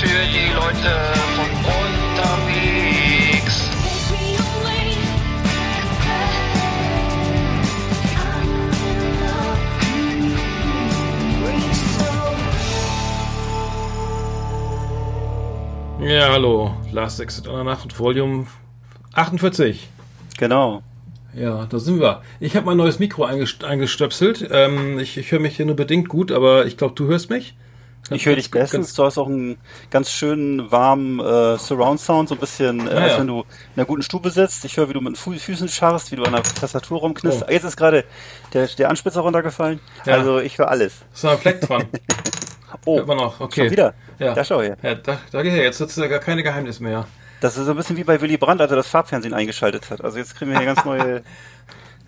für die Leute von unterwegs. Ja, hallo. Last Exit on der Nacht, Volume 48. Genau. Ja, da sind wir. Ich habe mein neues Mikro eingest eingestöpselt. Ähm, ich ich höre mich hier nur bedingt gut, aber ich glaube, du hörst mich. Ich höre dich bestens. Du hast auch einen ganz schönen warmen äh, Surround-Sound, so ein bisschen, äh, Ah, als ja. wenn du in einer guten Stube sitzt. Ich höre, wie du mit den Fu Füßen scharrst, wie du an der Tastatur rumknist. Oh. Jetzt ist gerade der, der Anspitzer runtergefallen. Ja. Also ich höre alles. Ist noch ein Fleck dran. Oh, Hört man noch. Okay. schon wieder. Ja. Da schau her. Ja, da, da her. Jetzt ist ja gar keine Geheimnis mehr. Das ist so ein bisschen wie bei Willy Brandt, als er das Farbfernsehen eingeschaltet hat. Also jetzt kriegen wir hier ganz neue,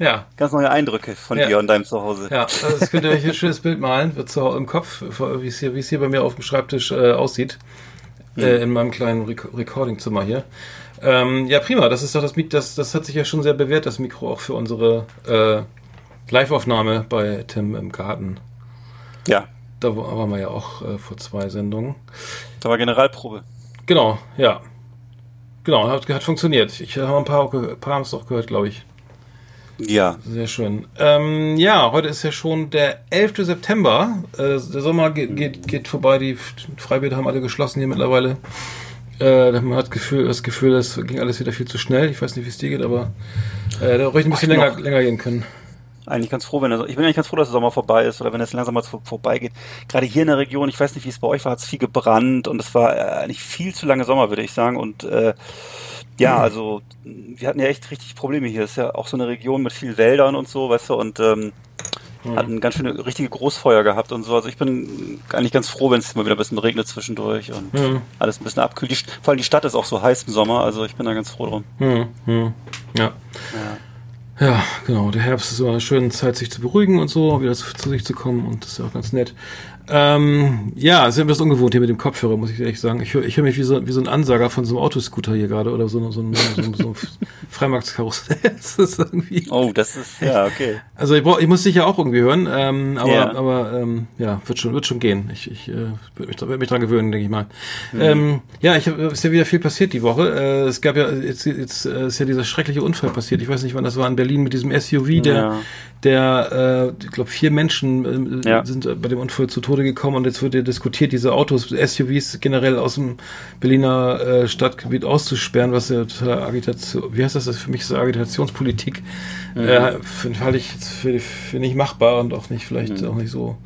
Ja. ganz neue Eindrücke von Ja. dir und deinem Zuhause. Ja, also das könnt ihr euch ein schönes Bild malen, wird so im Kopf, wie es hier, wie es hier bei mir auf dem Schreibtisch äh, aussieht. Äh, in meinem kleinen Rec Recordingzimmer hier. Ähm, ja, prima. Das ist doch das Mikro, das, das hat sich ja schon sehr bewährt, das Mikro auch für unsere äh, Live-Aufnahme bei Tim im Garten. Ja, Da wa- waren wir ja auch äh, vor zwei Sendungen. da war Generalprobe. Genau, ja. Genau, hat, hat funktioniert. Ich habe ein paar, ge- paar haben es auch gehört, glaube ich. Ja, Sehr schön. Ähm, ja, heute ist ja schon der 11. September. Äh, der Sommer geht, geht, geht vorbei. Die Freibäder haben alle geschlossen hier mittlerweile. Äh, man hat Gefühl, das Gefühl, es ging alles wieder viel zu schnell. Ich weiß nicht, wie es dir geht, aber äh, da ruhig ein bisschen länger, länger gehen können. eigentlich ganz froh, wenn er, ich bin eigentlich ganz froh, dass der Sommer vorbei ist oder wenn es langsam mal vor- vorbeigeht. Gerade hier in der Region, ich weiß nicht, wie es bei euch war, hat es viel gebrannt und es war äh, eigentlich viel zu lange Sommer, würde ich sagen. Und äh, ja, also wir hatten ja echt richtig Probleme hier. Es ist ja auch so eine Region mit viel Wäldern und so, weißt du, und ähm, hatten ganz schöne richtige Großfeuer gehabt und so. Also ich bin eigentlich ganz froh, wenn es mal wieder ein bisschen regnet zwischendurch und Mhm. alles ein bisschen abkühlt. Die, vor allem die Stadt ist auch so heiß im Sommer, also ich bin da ganz froh drum. Hm, hm. Ja. Ja. Ja, genau. Der Herbst ist immer eine schöne Zeit, sich zu beruhigen und so, wieder zu, zu sich zu kommen und das ist ja auch ganz nett. Ähm, ja, es ist bisschen ungewohnt hier mit dem Kopfhörer, muss ich ehrlich sagen. Ich höre ich hör mich wie so, wie so ein Ansager von so einem Autoscooter hier gerade oder so, so, ein- so, so, so ein Freimarktkarussell. das ist irgendwie. Oh, das ist, ja, okay. Also ich, brauch, ich muss dich ja auch irgendwie hören, ähm, aber, Ja. aber ähm, ja, wird schon, wird schon gehen. Ich, ich äh, würde mich, werd mich dran gewöhnen, denke ich mal. Ähm, ja, ich hab, ist ja wieder viel passiert die Woche. Äh, es gab ja jetzt, jetzt äh, ist ja dieser schreckliche Unfall passiert. Ich weiß nicht, wann das war in Berlin mit diesem SUV, der, Ja. der, äh, ich glaube, vier Menschen äh, Ja. sind bei dem Unfall zu Tode gekommen und jetzt wird ja diskutiert, diese Autos, SUVs generell aus dem Berliner äh, Stadtgebiet auszusperren, was ja total Agitation, wie heißt das? das ist für mich so Agitationspolitik. Äh, finde halte ich jetzt für, für nicht machbar und auch nicht, vielleicht auch nicht so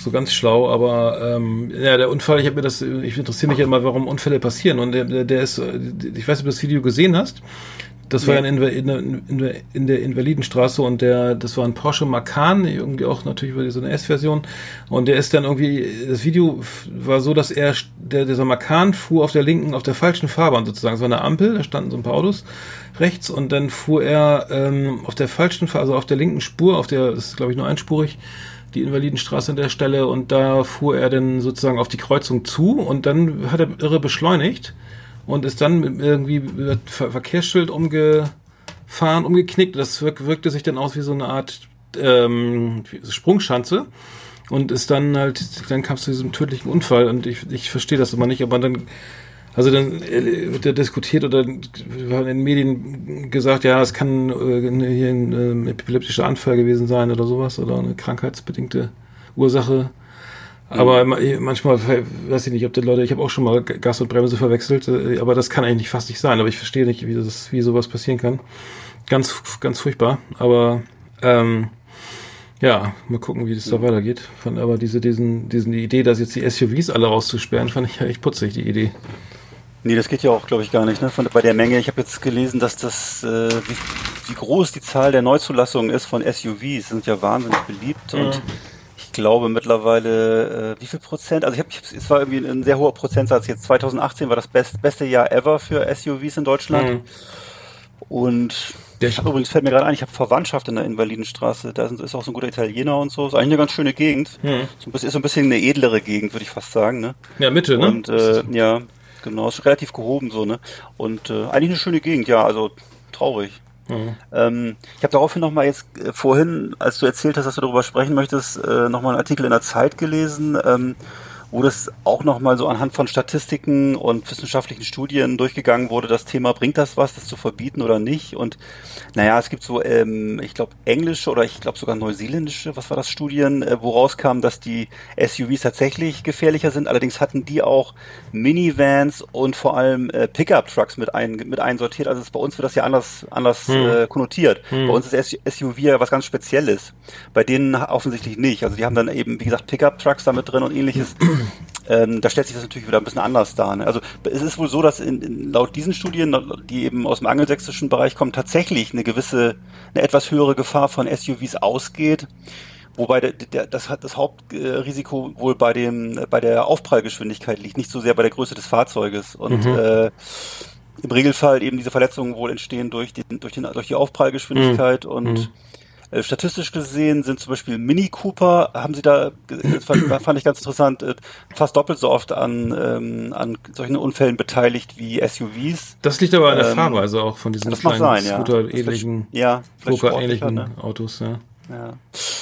so ganz schlau, aber ähm, ja, der Unfall, ich habe mir das, ich interessiere mich ja immer, warum Unfälle passieren und der, der, der ist, äh, ich weiß nicht, ob du das Video gesehen hast. Das war Nee. in, in, in, in, der Invalidenstraße und der, das war ein Porsche Macan, irgendwie auch natürlich über so eine S-Version. Und der ist dann irgendwie, das Video war so, dass er, der, dieser Macan fuhr auf der linken, auf der falschen Fahrbahn sozusagen. Es war eine Ampel, da standen so ein paar Autos rechts und dann fuhr er ähm, auf der falschen, also auf der linken Spur, auf der, das ist glaube ich nur einspurig, die Invalidenstraße an der Stelle und da fuhr er dann sozusagen auf die Kreuzung zu und dann hat er irre beschleunigt und ist dann irgendwie mit Ver Verkehrsschild umgefahren, umgeknickt. Das wirk wirkte sich dann aus wie so eine Art ähm, Sprungschanze und ist dann halt, dann kam es zu diesem tödlichen Unfall und ich, ich verstehe das immer nicht, aber dann also dann äh, wird ja diskutiert oder in den Medien gesagt, ja, es kann äh, hier ein ähm, epileptischer Anfall gewesen sein oder sowas oder eine krankheitsbedingte Ursache. Aber ma- manchmal weiß ich nicht, ob die Leute, ich habe auch schon mal Gas und Bremse verwechselt, äh, aber das kann eigentlich fast nicht sein. Aber ich verstehe nicht, wie das, wie sowas passieren kann. Ganz, ganz furchtbar. Aber ähm, ja, mal gucken, wie das da weitergeht. Fand aber diese, diesen, diesen die Idee, dass jetzt die SUVs alle rauszusperren, fand ich ja echt putzig, die Idee. Nee, das geht ja auch, glaube ich, gar nicht. Ne? Von, bei der Menge, ich habe jetzt gelesen, dass das, äh, wie, wie groß die Zahl der Neuzulassungen ist von SUVs, sind ja wahnsinnig beliebt und ich glaube mittlerweile, äh, wie viel Prozent? Also ich habe, es war irgendwie ein sehr hoher Prozentsatz. Jetzt 2018 war das best, beste Jahr ever für SUVs in Deutschland. Mhm. Und ich hab übrigens fällt mir gerade ein, ich habe Verwandtschaft in der Invalidenstraße. Da ist auch so ein guter Italiener und so. Ist eigentlich eine ganz schöne Gegend. Mhm. So ein bisschen, ist so ein bisschen eine edlere Gegend, würde ich fast sagen. Ne? Ja, Mitte, ne? Und äh, ja, genau, ist relativ gehoben so, ne? Und äh, eigentlich eine schöne Gegend, ja, also traurig. Mhm. Ähm, ich habe daraufhin nochmal jetzt äh, vorhin, als du erzählt hast, dass du darüber sprechen möchtest, äh, nochmal einen Artikel in der Zeit gelesen, ähm, wo das auch nochmal so anhand von Statistiken und wissenschaftlichen Studien durchgegangen wurde, das Thema, bringt das was, das zu verbieten oder nicht? Und naja, es gibt so, ähm, ich glaube, englische oder ich glaube sogar neuseeländische, was war das, Studien, äh, wo rauskam, dass die SUVs tatsächlich gefährlicher sind. Allerdings hatten die auch Minivans und vor allem äh, Pickup-Trucks mit, ein, mit einsortiert. Also bei uns wird das ja anders, anders hm. äh, konnotiert. Hm. Bei uns ist SUV ja was ganz Spezielles. Bei denen offensichtlich nicht. Also die haben dann eben, wie gesagt, Pickup-Trucks damit drin und ähnliches. Ähm, da stellt sich das natürlich wieder ein bisschen anders dar. Ne? Also es ist wohl so, dass in, in, laut diesen Studien, die eben aus dem angelsächsischen Bereich kommen, tatsächlich eine gewisse, eine etwas höhere Gefahr von SUVs ausgeht. Wobei der, der, das, das Hauptrisiko wohl bei dem bei der Aufprallgeschwindigkeit liegt, nicht so sehr bei der Größe des Fahrzeuges. Und mhm. äh, im Regelfall eben diese Verletzungen wohl entstehen durch, den, durch, den, durch die Aufprallgeschwindigkeit mhm. und mhm. Äh, statistisch gesehen sind zum Beispiel Mini Cooper, haben sie da, das fand, fand ich ganz interessant, äh, fast doppelt so oft an, ähm, an solchen Unfällen beteiligt wie SUVs. Das liegt aber an der ähm, Fahrweise auch von diesen kleinen Scooter-ähnlichen, ja. Scooter-ähnlichen ne? Autos, ja. Ja.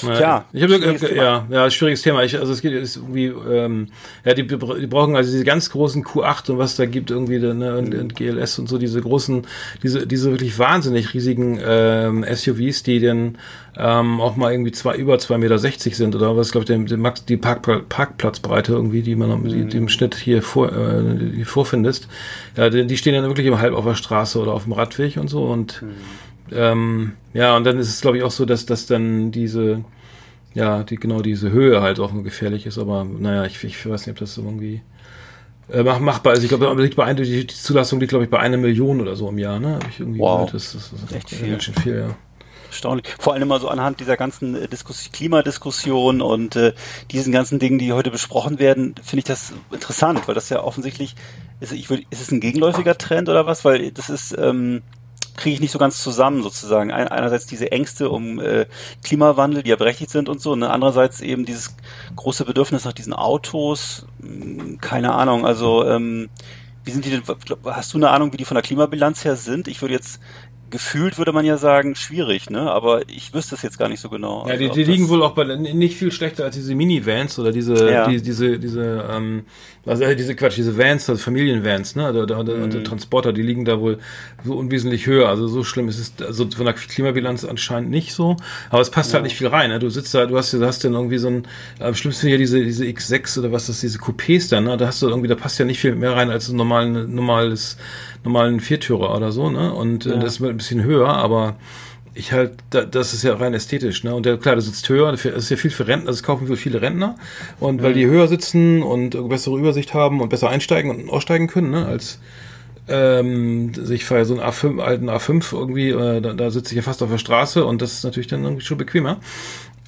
Tja, ich habe äh, ja, ja, schwieriges Thema. Ich, also es geht ist irgendwie, ähm, ja, die, die brauchen also diese ganz großen Q8 und was da gibt irgendwie ne, und, und GLS und so diese großen, diese diese wirklich wahnsinnig riesigen ähm, SUVs, die dann ähm, auch mal irgendwie zwei über zwei Meter sechzig sind oder was glaube ich Max die Park, Parkplatzbreite irgendwie, die man mhm. die, im Schnitt hier vor äh, hier vorfindest. Ja, die, die stehen dann wirklich im halb auf der Straße oder auf dem Radweg und so und mhm ähm, ja, und dann ist es, glaube ich, auch so, dass, dass dann diese, ja, die, genau diese Höhe halt auch gefährlich ist, aber naja, ich, ich weiß nicht, ob das irgendwie äh, machbar ist. Ich glaube, liegt bei einer, die, Zulassung liegt, glaube ich, bei einer Million oder so im Jahr, ne? Hab ich irgendwie wow. gehört. Das, das ist echt viel. Ganz schön viel, ja. Erstaunlich. Vor allem immer so anhand dieser ganzen äh, Diskus Klimadiskussion und äh, diesen ganzen Dingen, die heute besprochen werden, finde ich das interessant, weil das ja offensichtlich ist, ich würde, ist es ein gegenläufiger Trend oder was? Weil das ist, ähm, kriege ich nicht so ganz zusammen sozusagen. Ein, einerseits diese Ängste um äh, Klimawandel, die ja berechtigt sind und so, und andererseits eben dieses große Bedürfnis nach diesen Autos. Hm, keine Ahnung, also ähm, wie sind die denn, hast du eine Ahnung, wie die von der Klimabilanz her sind? Ich würde jetzt gefühlt würde man ja sagen, schwierig, ne? Aber ich wüsste es jetzt gar nicht so genau. Ja, die, also, die liegen wohl auch bei nicht viel schlechter als diese Minivans oder diese, ja. die, diese, diese, ähm, also diese Quatsch, diese Vans, also Familienvans, ne? Oder, oder, mhm. oder Transporter, die liegen da wohl so unwesentlich höher. Also so schlimm ist es, also von der Klimabilanz anscheinend nicht so. Aber es passt halt ja. halt nicht viel rein, ne? Du sitzt da, du hast, du hast dann irgendwie so ein, am schlimmsten ja diese, diese X6 oder was das, diese Coupés dann, ne? Da hast du irgendwie, da passt ja nicht viel mehr rein als ein normalen, normales normalen Viertürer oder so, ne? Und äh, ja. das ist ein bisschen höher, aber ich halt, das ist ja rein ästhetisch, ne? Und der, klar, du sitzt höher, das ist ja viel für Rentner, es kaufen viele Rentner. Und weil die höher sitzen und bessere Übersicht haben und besser einsteigen und aussteigen können, ne? Als ähm, sich für so einen A5, alten A5 irgendwie, äh, da, da sitze ich ja fast auf der Straße und das ist natürlich dann irgendwie schon bequemer.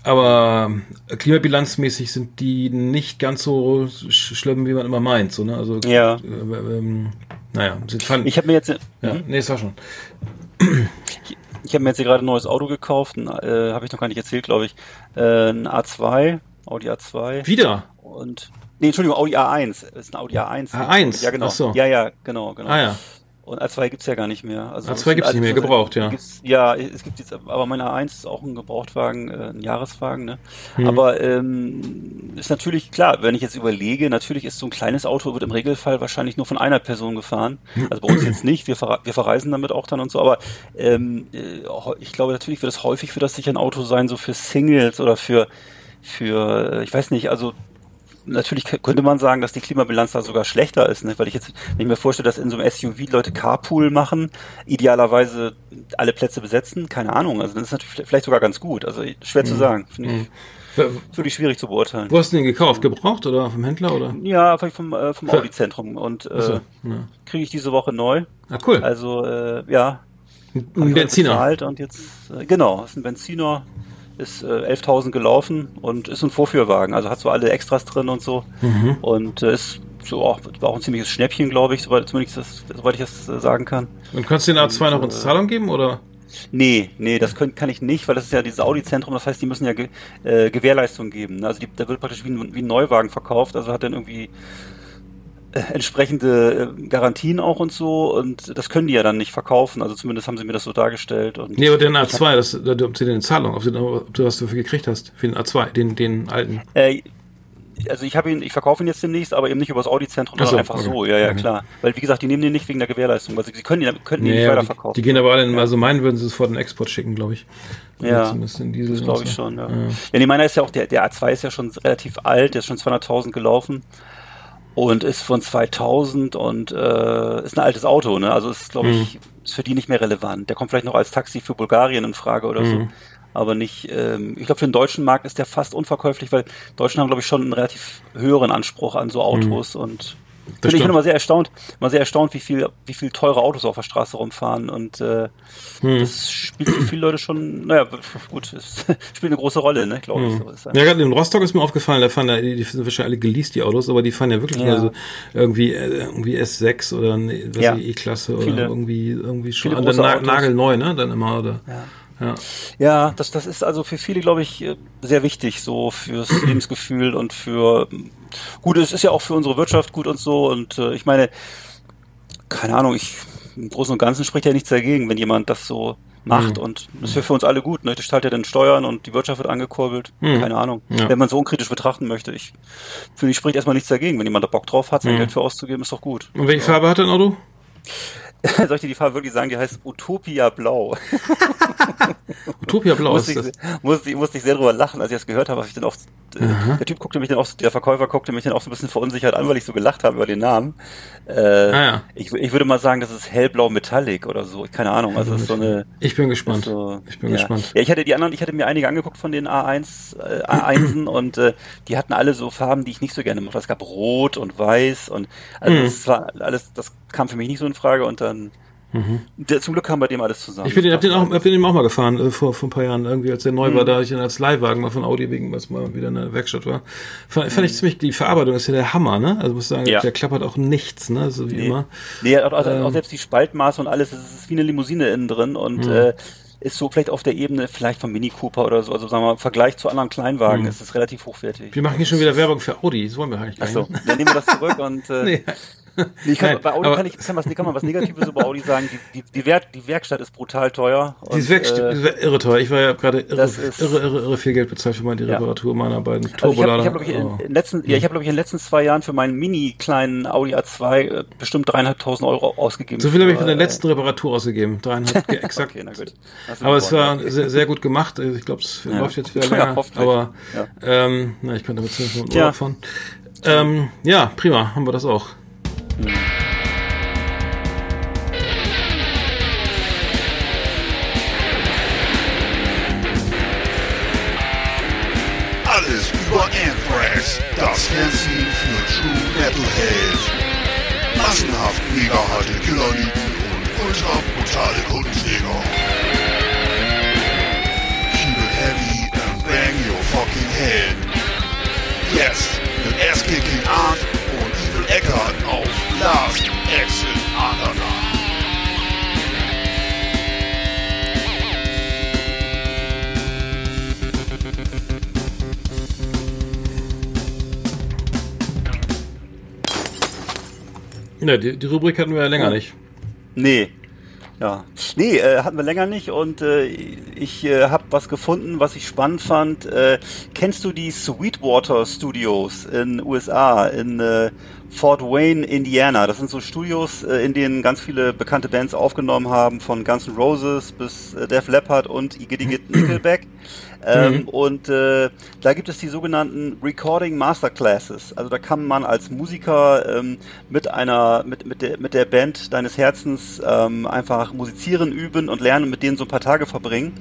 Aber klimabilanzmäßig sind die nicht ganz so schlimm, wie man immer meint. So, ne? Also ja. Äh, ähm, naja, fand, ich habe mir jetzt. Ja, hm? nee, es war schon. Ich, habe mir jetzt hier gerade ein neues Auto gekauft, äh, habe ich noch gar nicht erzählt, glaube ich. Äh, ein A2, Audi A2. Wieder? Und nee, Entschuldigung, Audi A1. Das ist ein Audi A1. A1? Ja, genau. Ach so. Ja, ja, genau, genau. Ah ja. Und A2 gibt's ja gar nicht mehr. Also A2 gibt's nicht mehr, gebraucht, ja. ja, es gibt jetzt, aber meine A1 ist auch ein Gebrauchtwagen, äh, ein Jahreswagen, ne? Hm. Aber ähm, ist natürlich klar, wenn ich jetzt überlege, natürlich ist so ein kleines Auto, wird im Regelfall wahrscheinlich nur von einer Person gefahren. Also bei uns jetzt nicht, wir, ver wir verreisen damit auch dann und so, aber ähm, äh, ich glaube natürlich wird es häufig für das sicher ein Auto sein, so für Singles oder für für, äh, ich weiß nicht, also natürlich könnte man sagen, dass die Klimabilanz da sogar schlechter ist, ne? weil ich jetzt, wenn ich mir vorstelle, dass in so einem SUV Leute Carpool machen, idealerweise alle Plätze besetzen, keine Ahnung, also das ist natürlich vielleicht sogar ganz gut, also schwer mhm. zu sagen, finde ich. Mhm. Wirklich schwierig zu beurteilen. Wo hast du den gekauft? Gebraucht oder vom Händler oder? Ja, vom, äh, vom Audi-Zentrum und äh, so, ja. kriege ich diese Woche neu. Ah, cool. Also äh, ja. Ein Benziner. Und jetzt, äh, genau, ist ein Benziner, ist äh, 11.000 gelaufen und ist ein Vorführwagen, also hat so alle Extras drin und so mhm. und äh, ist so auch, war auch ein ziemliches Schnäppchen, glaube ich, soweit, zumindest das, soweit ich das äh, sagen kann. Und kannst du den A2 und, noch in Zahlung geben oder? Nee, nee, das können, kann ich nicht, weil das ist ja dieses Audi-Zentrum, das heißt, die müssen ja Ge äh, Gewährleistung geben. Also die, da wird praktisch wie ein, wie ein Neuwagen verkauft, also hat dann irgendwie äh, entsprechende äh, Garantien auch und so und das können die ja dann nicht verkaufen, also zumindest haben sie mir das so dargestellt. Und nee, aber den A2, das, ob sie den Zahlung, ob du, ob du was dafür gekriegt hast, für den A2, den, den alten. Äh, also ich habe ihn, ich verkaufe ihn jetzt demnächst, aber eben nicht übers Audi-Zentrum, sondern so, einfach okay. so, ja, ja, Okay. klar. Weil wie gesagt, die nehmen den nicht wegen der Gewährleistung, weil sie, sie können ihn, könnten ihn Nee, nicht aber die, weiterverkaufen. die gehen aber alle in, also meinen würden sie es vor den Export schicken, glaube ich. Ja, Das glaube ich so. schon, ja. Ja, nee, meiner ist ja auch, der, der A2 ist ja schon relativ alt, der ist schon 200.000 gelaufen und ist von 2000 und äh, ist ein altes Auto, ne? Also ist, glaube ich, ist für die nicht mehr relevant. Der kommt vielleicht noch als Taxi für Bulgarien in Frage oder so. Aber nicht, ähm, ich glaube, für den deutschen Markt ist der fast unverkäuflich, weil Deutschen haben, glaube ich, schon einen relativ höheren Anspruch an so Autos und Bin ich bin immer sehr erstaunt, immer sehr erstaunt, wie viel, wie viel teure Autos auf der Straße rumfahren und äh, Hm. das spielt für viele Leute schon, naja, gut, es spielt eine große Rolle, ne, glaube ich. So das. Ja, gerade in Rostock ist mir aufgefallen, da fahren ja, die, sind wahrscheinlich alle geleast, die Autos, aber die fahren ja wirklich Ja. nur so irgendwie, äh, irgendwie S6 oder ne, was Ja. E-Klasse oder Viele- irgendwie, irgendwie schon dann große na, Autos. nagelneu, ne, dann immer, oder? Ja. Ja. Ja, das, das ist also für viele, glaube ich, äh, sehr wichtig, so fürs Lebensgefühl und für gut, es ist ja auch für unsere Wirtschaft gut und so. Und äh, ich meine, keine Ahnung, ich im Großen und Ganzen spricht ja nichts dagegen, wenn jemand das so macht Mhm. und das wäre für uns alle gut, ne? Das zahlt ja dann Steuern und die Wirtschaft wird angekurbelt. Mhm. Keine Ahnung. Ja. Wenn man so unkritisch betrachten möchte. Ich finde, ich spricht erstmal nichts dagegen. Wenn jemand da Bock drauf hat, sein Mhm. Geld für auszugeben, ist doch gut. Und welche Farbe hat dein Auto? Soll ich dir die Farbe wirklich sagen? Die heißt Utopia Blau. Utopia Blau musste, ist das. ich, musste, ich- musste ich sehr drüber lachen, als ich das gehört habe, ich dann auch, äh, der Typ guckte mich dann auch, der Verkäufer guckte mich dann auch so ein bisschen verunsichert an, weil ich so gelacht habe über den Namen. Äh, Ah, ja. ich, ich würde mal sagen, das ist hellblau Metallic oder so, keine Ahnung, also das ist so eine, Ich bin gespannt. so, ich bin ja. gespannt. Ja, ich hatte die anderen, ich hatte mir einige angeguckt von den A1, äh, A1en und äh, die hatten alle so Farben, die ich nicht so gerne mochte. Es gab Rot und Weiß und also Mhm. das war alles, das kam für mich nicht so in Frage und dann der, zum Glück kam bei dem alles zusammen. Mhm. Ich bin den, hab den auch, hab den auch mal gefahren, äh, vor, vor ein paar Jahren, irgendwie, als der neu war, da hab ich ihn als Leihwagen mal von Audi wegen, was mal wieder in der Werkstatt war. Fand, fand ich ziemlich, die Verarbeitung ist ja der Hammer, ne? Also muss sagen, Ja. der klappert auch nichts, ne? So wie Nee. immer. Nee, auch, auch, Ähm. auch selbst die Spaltmaße und alles, es ist wie eine Limousine innen drin und Mhm. äh, ist so vielleicht auf der Ebene vielleicht vom Mini Cooper oder so, also sagen wir mal, im Vergleich zu anderen Kleinwagen Mhm. ist es relativ hochwertig. Wir machen hier schon wieder Werbung für Audi, das wollen wir eigentlich gar Achso, nicht. dann nehmen wir das zurück und äh, Nee. nee, ich kann, Nein, bei Audi kann ich kann, was, kann man was Negatives über Audi sagen. Die, die, die, Werk, die Werkstatt ist brutal teuer. Die ist und, weg, äh, irre teuer. Ich war ja gerade irre, irre, irre, irre viel Geld bezahlt für meine Ja. Reparatur meiner beiden Also ich habe, Turbolader. ich hab, glaub ich, in, Oh. in letzten, ja, ich habe, glaube ich, in den letzten zwei Jahren für meinen mini kleinen Audi A2 äh, bestimmt dreieinhalbtausend Euro ausgegeben. So viel habe ich für, bei der äh, letzten Reparatur ausgeben. Dreieinhalb, exakt. Okay, na gut. Aber es in war sehr, sehr gut gemacht. Also Ich glaube, es Ja. läuft jetzt wieder Ja, länger. hoffentlich. aber Ja. ähm, na, ich könnte damit Tja. Urlaub fahren. Ähm, ja, prima, haben wir das auch. Alles über Anthrax, das Fernsehen für True Metalheads. Massenhaft mega harte Killerlieben und ultra brutale Kundenjäger. Keep it heavy and bang your fucking head. Jetzt mit Ass-Kicking Art und Evil Eckart auf Last Underground. Ja, die, die Rubrik hatten wir ja länger nicht. Nee. Ja. Nee, äh, hatten wir länger nicht und äh, ich äh, habe was gefunden, was ich spannend fand. Äh, kennst du die Sweetwater Studios in USA, in äh, Fort Wayne, Indiana? Das sind so Studios, äh, in denen ganz viele bekannte Bands aufgenommen haben, von Guns N' Roses bis äh, Def Leppard und Iggy Nickelback. Ähm, Und äh, da gibt es die sogenannten Recording Masterclasses. Also da kann man als Musiker ähm, mit einer mit mit der mit der Band deines Herzens ähm, einfach musizieren, üben und lernen und mit denen so ein paar Tage verbringen.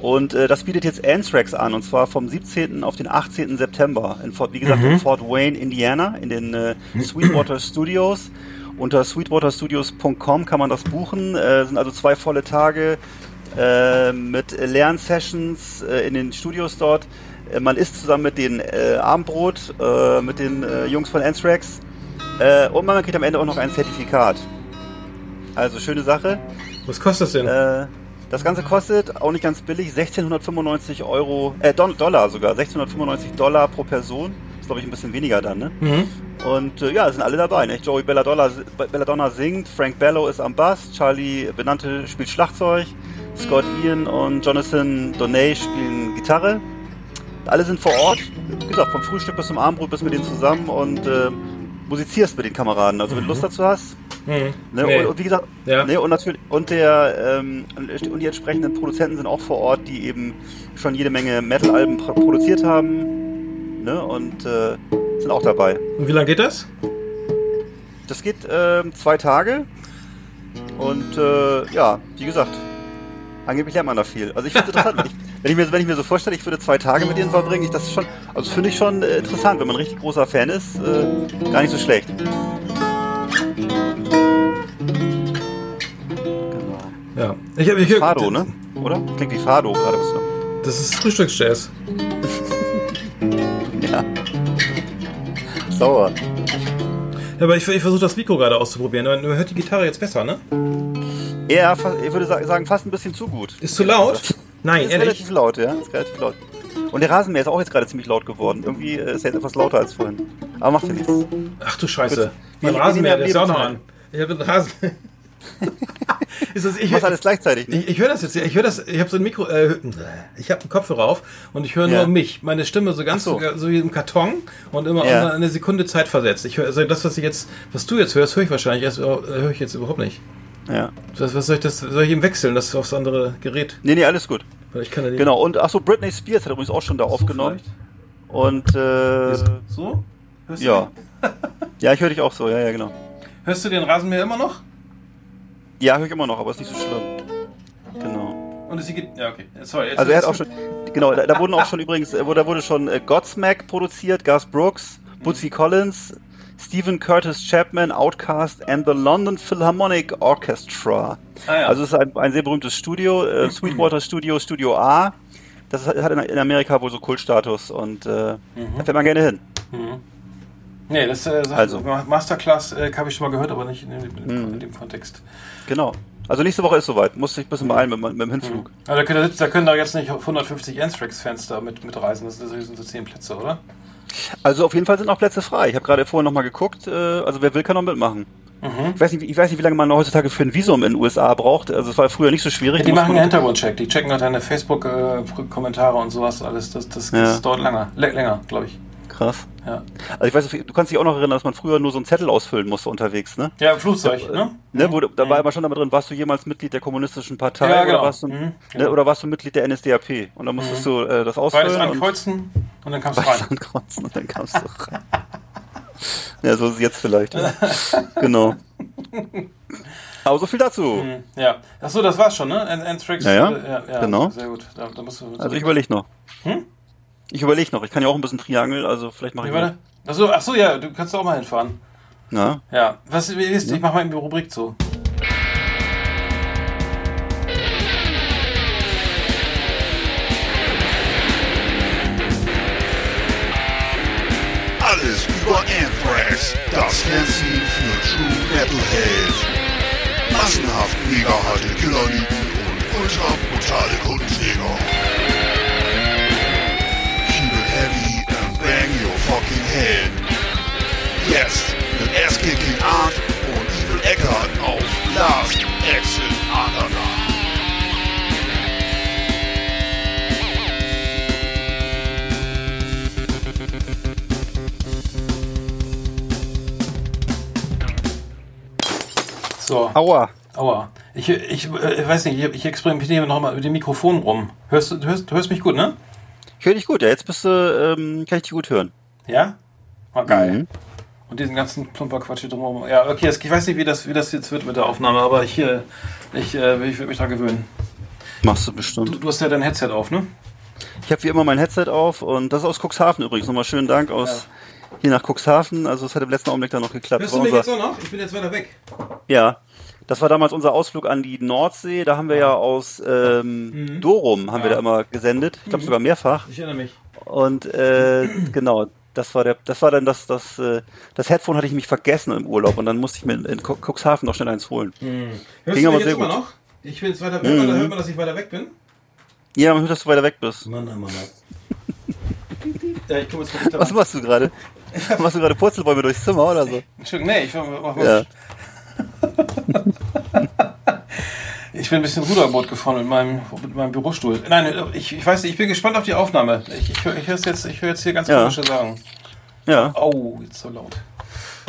Und äh, das bietet jetzt Anthrax an und zwar vom 17. auf den 18. September in Fort, wie gesagt in Fort Wayne, Indiana, in den äh, Sweetwater Studios. Unter sweetwaterstudios.com kann man das buchen. Äh, sind also zwei volle Tage äh, mit Lernsessions äh, in den Studios dort. Äh, man isst zusammen mit den äh, Abendbrot, äh, mit den äh, Jungs von Anthrax äh, und man kriegt am Ende auch noch ein Zertifikat. Also schöne Sache. Was kostet das denn? Äh, das Ganze kostet auch nicht ganz billig 1695 Euro, äh, Dollar sogar, 1695 Dollar pro Person. Ist glaube ich ein bisschen weniger dann, ne? mhm. Und äh, ja, es sind alle dabei. Ne? Joey Belladonna, Belladonna singt, Frank Bello ist am Bass, Charlie Benannte spielt Schlagzeug, Scott Ian und Jonathan Donay spielen Gitarre. Alle sind vor Ort wie gesagt, vom Frühstück bis zum Abendbrot bist mit denen zusammen und äh, musizierst mit den Kameraden. Also wenn du Lust dazu hast. Hm. Ne? Nee. Und, und wie gesagt, Ja. ne? und natürlich und der ähm, und die entsprechenden Produzenten sind auch vor Ort, die eben schon jede Menge Metal-Alben pro- produziert haben. Ne? Und äh, sind auch dabei. Und wie lange geht das? Das geht ähm, zwei Tage. Und äh, ja, wie gesagt, angeblich lernt man da viel. Also ich finde es interessant, wenn ich, mir, wenn ich mir so vorstelle, ich würde zwei Tage mit denen verbringen, ich, das schon, also finde ich schon äh, interessant, wenn man ein richtig großer Fan ist, äh, gar nicht so schlecht. Genau. Ja. Ich habe ich, Fado, ne? Oder? Klingt wie Fado gerade. was du- Das ist Frühstücksjazz. Ja. Sauer. Ja, aber ich, ich versuche das Mikro gerade auszuprobieren. Man hört die Gitarre jetzt besser, ne? Ja, ich würde sa- sagen, fast ein bisschen zu gut. Ist zu laut? Nein, ist ehrlich. relativ laut, ja. Ist relativ laut. Und der Rasenmäher ist auch jetzt gerade ziemlich laut geworden. Irgendwie äh, ist er jetzt etwas lauter als vorhin. Aber macht ja nichts. Ach du Scheiße. Gut. Mein Wir- Rasenmäher, der ist auch noch an. Ich habe einen Rasen. ist das, ich, mach alles gleichzeitig, ne? ich, ich höre das jetzt. Ich höre das. Ich habe so ein Mikro. Äh, ich habe einen Kopfhörer auf und ich höre nur Ja. mich. Meine Stimme so ganz so. so. wie im Karton und immer Ja. eine Sekunde Zeit versetzt. Ich höre also das, was ich jetzt, was du jetzt hörst, höre ich wahrscheinlich erst. äh, höre ich jetzt überhaupt nicht. Ja. Was, was soll ich das? Soll ich ihm wechseln, das aufs andere Gerät? Nee, nee, alles gut. Weil ich kann ja nicht. Genau. Und ach so, Britney Spears hat übrigens auch schon da So aufgenommen. vielleicht? Und äh, So? Hörst du ja. Ja, ich höre dich auch so. Ja, ja, genau. Hörst du den Rasenmäher immer noch? Ja, höre ich immer noch, aber ist nicht so schlimm. Genau. Und es geht. Ja, okay. Sorry. Jetzt Also er hat auch schon, genau, da, da wurden auch schon übrigens, äh, da wurde schon äh, Godsmack produziert, Gus Brooks, Bootsy Collins, Stephen Curtis Chapman, Outcast and the London Philharmonic Orchestra. Ah, ja. Also es ist ein, ein sehr berühmtes Studio, äh, Sweetwater Studio, Studio A. Das hat in Amerika wohl so Kultstatus und äh, da fährt man gerne hin. Nee, das äh, sagt- Also. Masterclass äh, habe ich schon mal gehört, aber nicht in dem, in dem, Mhm. in dem Kontext. Genau. Also nächste Woche ist soweit. Muss ich ein bisschen beeilen mit, mit dem Hinflug. Aber da können, da können da jetzt nicht 150 Anthrax-Fans da mit, mitreisen. Das, das sind so 10 Plätze, oder? Also auf jeden Fall sind noch Plätze frei. Ich habe gerade vorhin noch mal geguckt. Äh, also wer will, kann noch mitmachen. Mhm. Ich weiß, nicht, wie- ich weiß nicht, wie lange man heutzutage für ein Visum in den USA braucht. Also es war früher nicht so schwierig. Ja, die machen einen Hintergrundcheck. Die checken auch deine Facebook-Kommentare und sowas alles. Das, das, Ja. dauert länger, lä- länger glaube ich. Krass. Ja. Also ich weiß, du kannst dich auch noch erinnern, dass man früher nur so einen Zettel ausfüllen musste unterwegs, ne? ja, im Flugzeug, ne? ne wo, da war aber schon damit drin, warst du jemals Mitglied der kommunistischen Partei Ja, genau. oder, warst du, Mhm, ne, genau. oder warst du Mitglied der NSDAP? Und dann musstest du äh, das Beides ausfüllen und ankreuzen und dann kamst du beides rein. ankreuzen und dann kamst du rein. ja, so ist es jetzt vielleicht. Ja. genau. Aber so viel dazu. Mhm, Ja. Achso, das war's schon, ne? An- Anthrax. Ja, ja. äh, ja, ja Genau. Sehr gut. Da, da musst du, Also ich überlege noch. Hm? Ich überlege noch. Ich kann ja auch ein bisschen Triangel, also vielleicht mache ich mal. Achso, achso, ja, du kannst auch mal hinfahren. Na? Ja. Was wie ist, ich mach mal in die Rubrik zu. Alles über Anthrax, das Fernsehen für True Metalhead. Massenhaft mega harte Killerlieben und ultra brutale Kundenträger. Fucking head. Jetzt mit Ass-Kicking Art und Evil Eckart auf Last Exit Andernach. So. Aua. Aua. Ich, ich äh, weiß nicht, ich, ich experimentiere nochmal mit dem Mikrofon rum. Hörst du, hörst, hörst mich gut, ne? Ich höre dich gut. Ja, jetzt bist du, ähm, kann ich dich gut hören. Ja? War geil. Mhm. Und diesen ganzen Plumperquatsch hier drumherum. Ja, okay, jetzt, ich weiß nicht, wie das, wie das jetzt wird mit der Aufnahme, aber ich, äh, ich, ich würde mich dran gewöhnen. Machst du Du, bestimmt. du hast ja dein Headset auf, ne? Ich habe wie immer mein Headset auf und das ist aus Cuxhaven übrigens. Nochmal schönen Dank aus hier nach Cuxhaven. Also es hat im letzten Augenblick dann noch geklappt. Hörst du mich unser- jetzt auch noch? Ich bin jetzt weiter weg. Ja, das war damals unser Ausflug an die Nordsee. Da haben wir ja aus ähm, Dorum haben wir Ja. da immer gesendet. Ich glaube sogar mehrfach. Ich erinnere mich. Und äh, genau, das war der, das war dann das, das, äh, das Headphone hatte ich mich vergessen im Urlaub und dann musste ich mir in, in Cu- Cuxhaven noch schnell eins holen. Hörst Ging du aber sehr gut. noch? Ich bin jetzt weiter weg, da hört man, dass ich weiter weg bin. Ja, man hört, dass du weiter weg bist. Mann, Mann, Mann. ja, ich komme jetzt mal Was machst du gerade? Machst du gerade Purzelbäume durchs Zimmer oder so? Entschuldigung, nee, ich mach, mach Ja. ich, bin ein bisschen Ruderboot gefahren mit meinem, mit meinem Bürostuhl. Nein, ich, ich weiß nicht, ich bin gespannt auf die Aufnahme. Ich, ich höre ich hör's jetzt, ich höre jetzt hier ganz Ja. komische Sachen. Ja. Oh, jetzt so laut.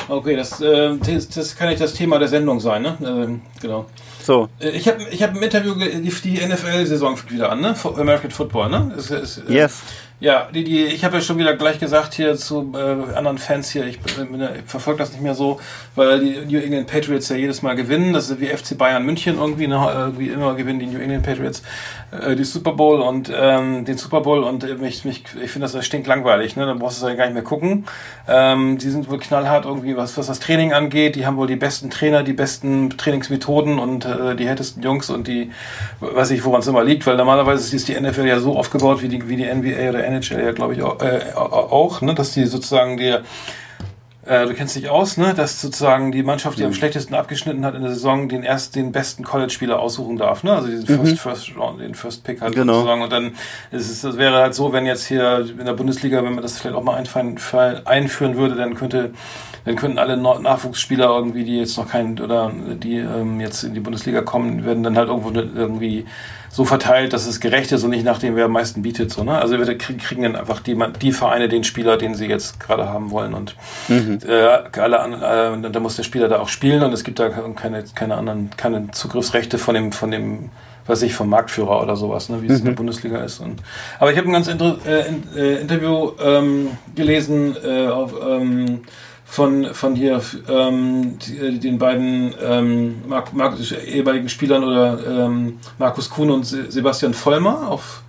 Okay, das, äh, das, das kann nicht das Thema der Sendung sein, ne? Ähm, genau. So. Äh, Ich habe ich hab ein Interview, die, die NFL-Saison fängt wieder an, ne? American Football, ne? Ist, ist, äh, Yes. Ja, die, die, ich habe ja schon wieder gleich gesagt hier zu äh, anderen Fans hier, ich, ich verfolge das nicht mehr so, weil die New England Patriots ja jedes Mal gewinnen. Das ist wie FC Bayern München irgendwie, ne, irgendwie immer gewinnen die New England Patriots äh, die Super Bowl und ähm, den Super Bowl und äh, mich, mich, ich finde das stinklangweilig, ne? Dann brauchst du ja gar nicht mehr gucken. Ähm, die sind wohl knallhart irgendwie, was, was das Training angeht. Die haben wohl die besten Trainer, die besten Trainingsmethoden und äh, die härtesten Jungs und die, weiß ich, woran es immer liegt, weil normalerweise ist die NFL ja so aufgebaut wie die, wie die NBA oder NHL ja, glaube ich, auch, äh, auch, ne? dass die sozusagen dir äh, du kennst dich aus, ne? Dass sozusagen die Mannschaft, die am schlechtesten abgeschnitten hat in der Saison, den erst den besten College-Spieler aussuchen darf, ne? Also diesen First, First Round, den First Pick hat Genau. sozusagen. Und dann ist es, das wäre halt so, wenn jetzt hier in der Bundesliga, wenn man das vielleicht auch mal einführen würde, dann könnte, dann könnten alle Nachwuchsspieler irgendwie, die jetzt noch keinen oder die ähm, jetzt in die Bundesliga kommen, werden dann halt irgendwo irgendwie so verteilt, dass es gerecht ist und nicht nachdem wer am meisten bietet, so, ne? Also wir kriegen, kriegen dann einfach die, die Vereine den Spieler, den sie jetzt gerade haben wollen und äh, alle an, äh, da muss der Spieler da auch spielen und es gibt da keine, keine anderen, keine Zugriffsrechte von dem, von dem, weiß ich, vom Marktführer oder sowas, ne, wie es in der Bundesliga ist. Und, aber ich habe ein ganz inter, äh, in, äh, Interview ähm, gelesen äh, auf, ähm, von, von hier ähm, die, den beiden ähm, Mark, Mark, ehemaligen Spielern oder ähm, Markus Kuhn und Se Sebastian Vollmer auf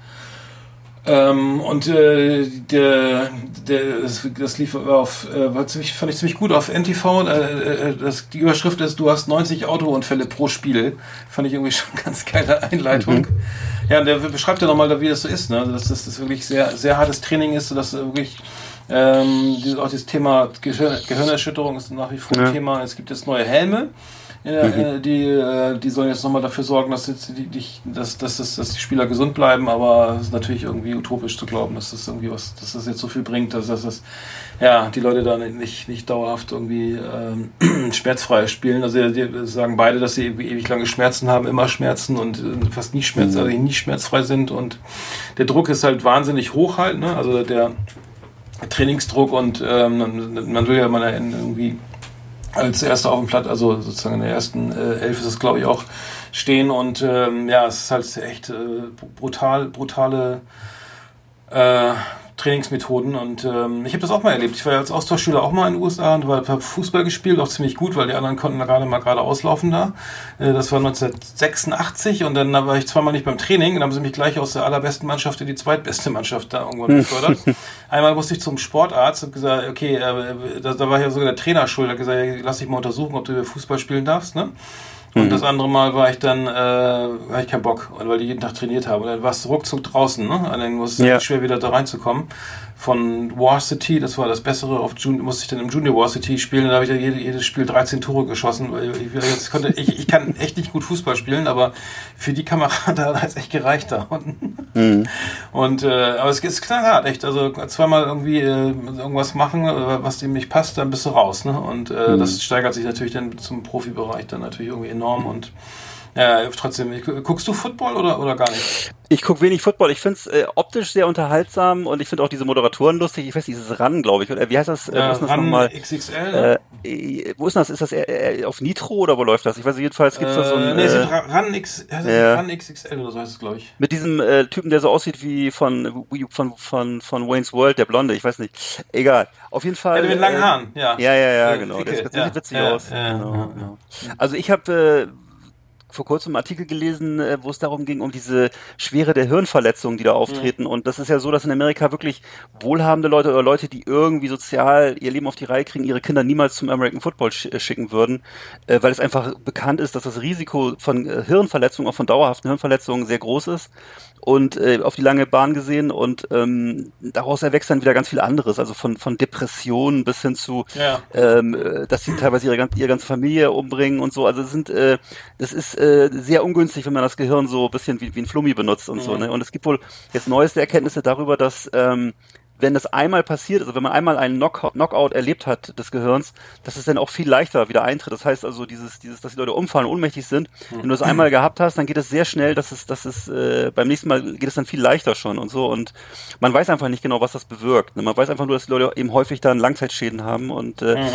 ähm, und äh, der, der, das, das lief auf, äh, war ziemlich, fand ich ziemlich gut auf NTV. Äh, äh, das, die Überschrift ist, du hast 90 Autounfälle pro Spiel. Fand ich irgendwie schon eine ganz geile Einleitung. Ja, und der beschreibt ja nochmal, wie das so ist, ne? Also, dass das, das wirklich sehr, sehr hartes Training ist, dass wirklich ähm, dieses, auch das Thema Gehir Gehirnerschütterung ist nach wie vor ein Ja. Thema. Es gibt jetzt neue Helme. Äh, die, äh, die sollen jetzt nochmal dafür sorgen, dass, jetzt die, die, dass, dass, dass, dass die Spieler gesund bleiben, aber es ist natürlich irgendwie utopisch zu glauben, dass das irgendwie was, dass das jetzt so viel bringt, dass das, das ja, die Leute da nicht, nicht dauerhaft irgendwie ähm, schmerzfrei spielen. Also die sagen beide, dass sie ewig lange Schmerzen haben, immer Schmerzen und äh, fast nie Schmerz, also nie schmerzfrei sind und der Druck ist halt wahnsinnig hoch halt, ne? Also der Trainingsdruck und ähm, man will ja mal irgendwie als erster auf dem Platz, also sozusagen in der ersten äh, Elf ist es glaube ich auch stehen und ähm, ja, es ist halt echt äh, brutal, brutale äh, Trainingsmethoden und ähm, ich habe das auch mal erlebt. Ich war ja als Austauschschüler auch mal in den USA und habe Fußball gespielt, auch ziemlich gut, weil die anderen konnten da gerade mal gerade auslaufen da. Äh, das war 1986 und dann war ich zweimal nicht beim Training, dann haben sie mich gleich aus der allerbesten Mannschaft in die zweitbeste Mannschaft da irgendwann befördert. Einmal musste ich zum Sportarzt und gesagt, okay, äh, da, da war ja sogar der Trainer schuld, hat gesagt, lass dich mal untersuchen, ob du Fußball spielen darfst, ne? Und das andere Mal war ich dann, äh, hatte ich keinen Bock, weil die jeden Tag trainiert haben. Und dann warst du ruckzuck draußen, ne? Und dann war es Ja. schwer wieder da reinzukommen. Von Varsity, das war das Bessere, auf Jun musste ich dann im Junior Varsity spielen. Da habe ich ja jede, jedes Spiel 13 Tore geschossen. Ich, konnte, ich, ich kann echt nicht gut Fußball spielen, aber für die Kamera hat es echt gereicht da unten. Und äh, aber es ist knallhart, echt. Also zweimal irgendwie äh, irgendwas machen, äh, was dem nicht passt, dann bist du raus. Ne? Und äh, das steigert sich natürlich dann zum Profibereich dann natürlich irgendwie enorm und ja, trotzdem, ich, guckst du Football oder, oder gar nicht? Ich gucke wenig Football. Ich finde es äh, optisch sehr unterhaltsam und ich finde auch diese Moderatoren lustig. Ich weiß, dieses RAN, glaube ich. Oder wie heißt das? Äh, Ja, wo ist das Ran nochmal? XXL? Äh, äh, wo ist das? Ist das äh, äh, auf Nitro oder wo läuft das? Ich weiß nicht, jedenfalls gibt es da so ein, nee, es äh, ist Ra- Ran, X, ja. Ran XXL oder so heißt es, glaube ich. mit diesem äh, Typen, der so aussieht wie von, von, von, von Wayne's World, der Blonde, ich weiß nicht. Egal. Auf jeden Fall. Ja, mit langen äh, Haaren, ja. Ja, ja, ja, Äh, genau. dicke, Der sieht ja, witzig aus. genau, genau. Also ich habe äh, vor kurzem einen Artikel gelesen, äh, wo es darum ging, um diese Schwere der Hirnverletzungen, die da auftreten. Und das ist ja so, dass in Amerika wirklich wohlhabende Leute oder Leute, die irgendwie sozial ihr Leben auf die Reihe kriegen, ihre Kinder niemals zum American Football sch äh, schicken würden, äh, weil es einfach bekannt ist, dass das Risiko von äh, Hirnverletzungen, auch von dauerhaften Hirnverletzungen sehr groß ist und äh, auf die lange Bahn gesehen und ähm, daraus erwächst dann wieder ganz viel anderes, also von von Depressionen bis hin zu, Ja. ähm, äh, dass sie teilweise ihre, ihre ganze Familie umbringen und so. Also es sind, äh, das ist äh, sehr ungünstig, wenn man das Gehirn so ein bisschen wie, wie ein Flummi benutzt und so. Ne? Und es gibt wohl jetzt neueste Erkenntnisse darüber, dass ähm, wenn das einmal passiert, also wenn man einmal einen Knock Knockout erlebt hat des Gehirns, dass es dann auch viel leichter wieder eintritt. Das heißt also, dieses, dieses, dass die Leute umfallen, ohnmächtig sind. Wenn du das einmal gehabt hast, dann geht es sehr schnell, dass es, dass es äh, beim nächsten Mal geht es dann viel leichter schon und so. Und man weiß einfach nicht genau, was das bewirkt. Man weiß einfach nur, dass die Leute eben häufig dann Langzeitschäden haben und äh,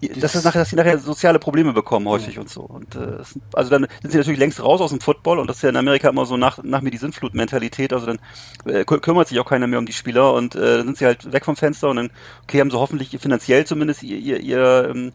das ist nachher, dass sie nachher soziale Probleme bekommen häufig und so. Und äh, also dann sind sie natürlich längst raus aus dem Football und das ist ja in Amerika immer so nach, nach mir die Sintflut-Mentalität. Also dann äh, kü- kümmert sich auch keiner mehr um die Spieler und äh, dann sind sie halt weg vom Fenster und dann okay haben sie hoffentlich finanziell zumindest ihr, ihr, ihr ähm,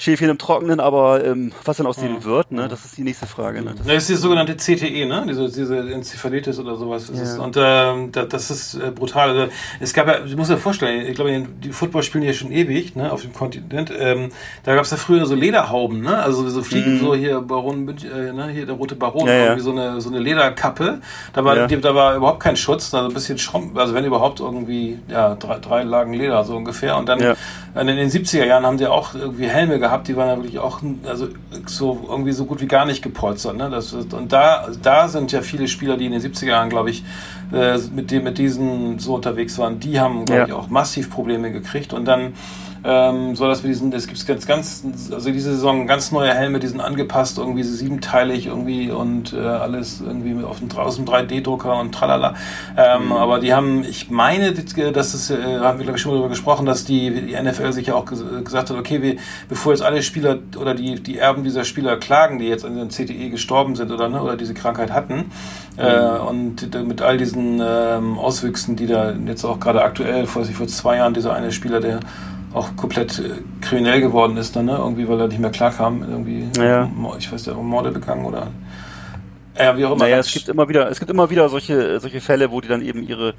Schäfchen im Trockenen, aber ähm, was dann aus denen wird, ne, das ist die nächste Frage. Ne? Das, Das ist die sogenannte CTE, ne? Diese, diese Enzephalitis oder sowas. Ist. Ja. Und ähm, da, das ist äh, brutal. Also, es gab ja, ich muss mir vorstellen, ich glaube, die Football spielen ja schon ewig, ne, auf dem Kontinent. Ähm, da gab es ja früher so Lederhauben, ne? Also so Fliegen, so hier Baron, äh, ne, hier der rote Baron, Mhm. Ja, ja. irgendwie so eine so eine Lederkappe. Da war, Ja. die, da war überhaupt kein Schutz, also ein bisschen Schrumpf, also wenn überhaupt irgendwie, ja, drei, drei Lagen Leder so ungefähr. Und dann Ja. in den 70er Jahren haben die auch irgendwie Helme gehabt, die waren ja wirklich auch also so irgendwie so gut wie gar nicht gepolstert. Ne? Das, und da, da sind ja viele Spieler, die in den 70er Jahren, glaube ich, äh, mit, dem, mit diesen so unterwegs waren, die haben, glaube Ja. ich, auch massiv Probleme gekriegt. Und dann ähm, so dass wir diesen, es gibt ganz, ganz, also diese Saison ganz neue Helme, die sind angepasst, irgendwie siebenteilig irgendwie und äh, alles irgendwie mit auf dem, aus dem 3D-Drucker und tralala. Ähm, Aber die haben, ich meine, dass es, äh, haben wir glaube ich schon darüber gesprochen, dass die, die NFL sich ja auch ges gesagt hat, okay, wir, bevor jetzt alle Spieler oder die, die Erben dieser Spieler klagen, die jetzt an den CTE gestorben sind oder, ne, oder diese Krankheit hatten, äh, und äh, mit all diesen ähm, Auswüchsen, die da jetzt auch gerade aktuell, vor, vor zwei Jahren, dieser eine Spieler, der auch komplett äh, kriminell geworden ist dann, ne? Irgendwie, weil er nicht mehr klarkam, irgendwie, Ja. Ich weiß nicht, Morde begangen oder ja, wie auch immer. Naja, es gibt immer wieder, es gibt immer wieder solche, solche Fälle, wo die dann eben ihre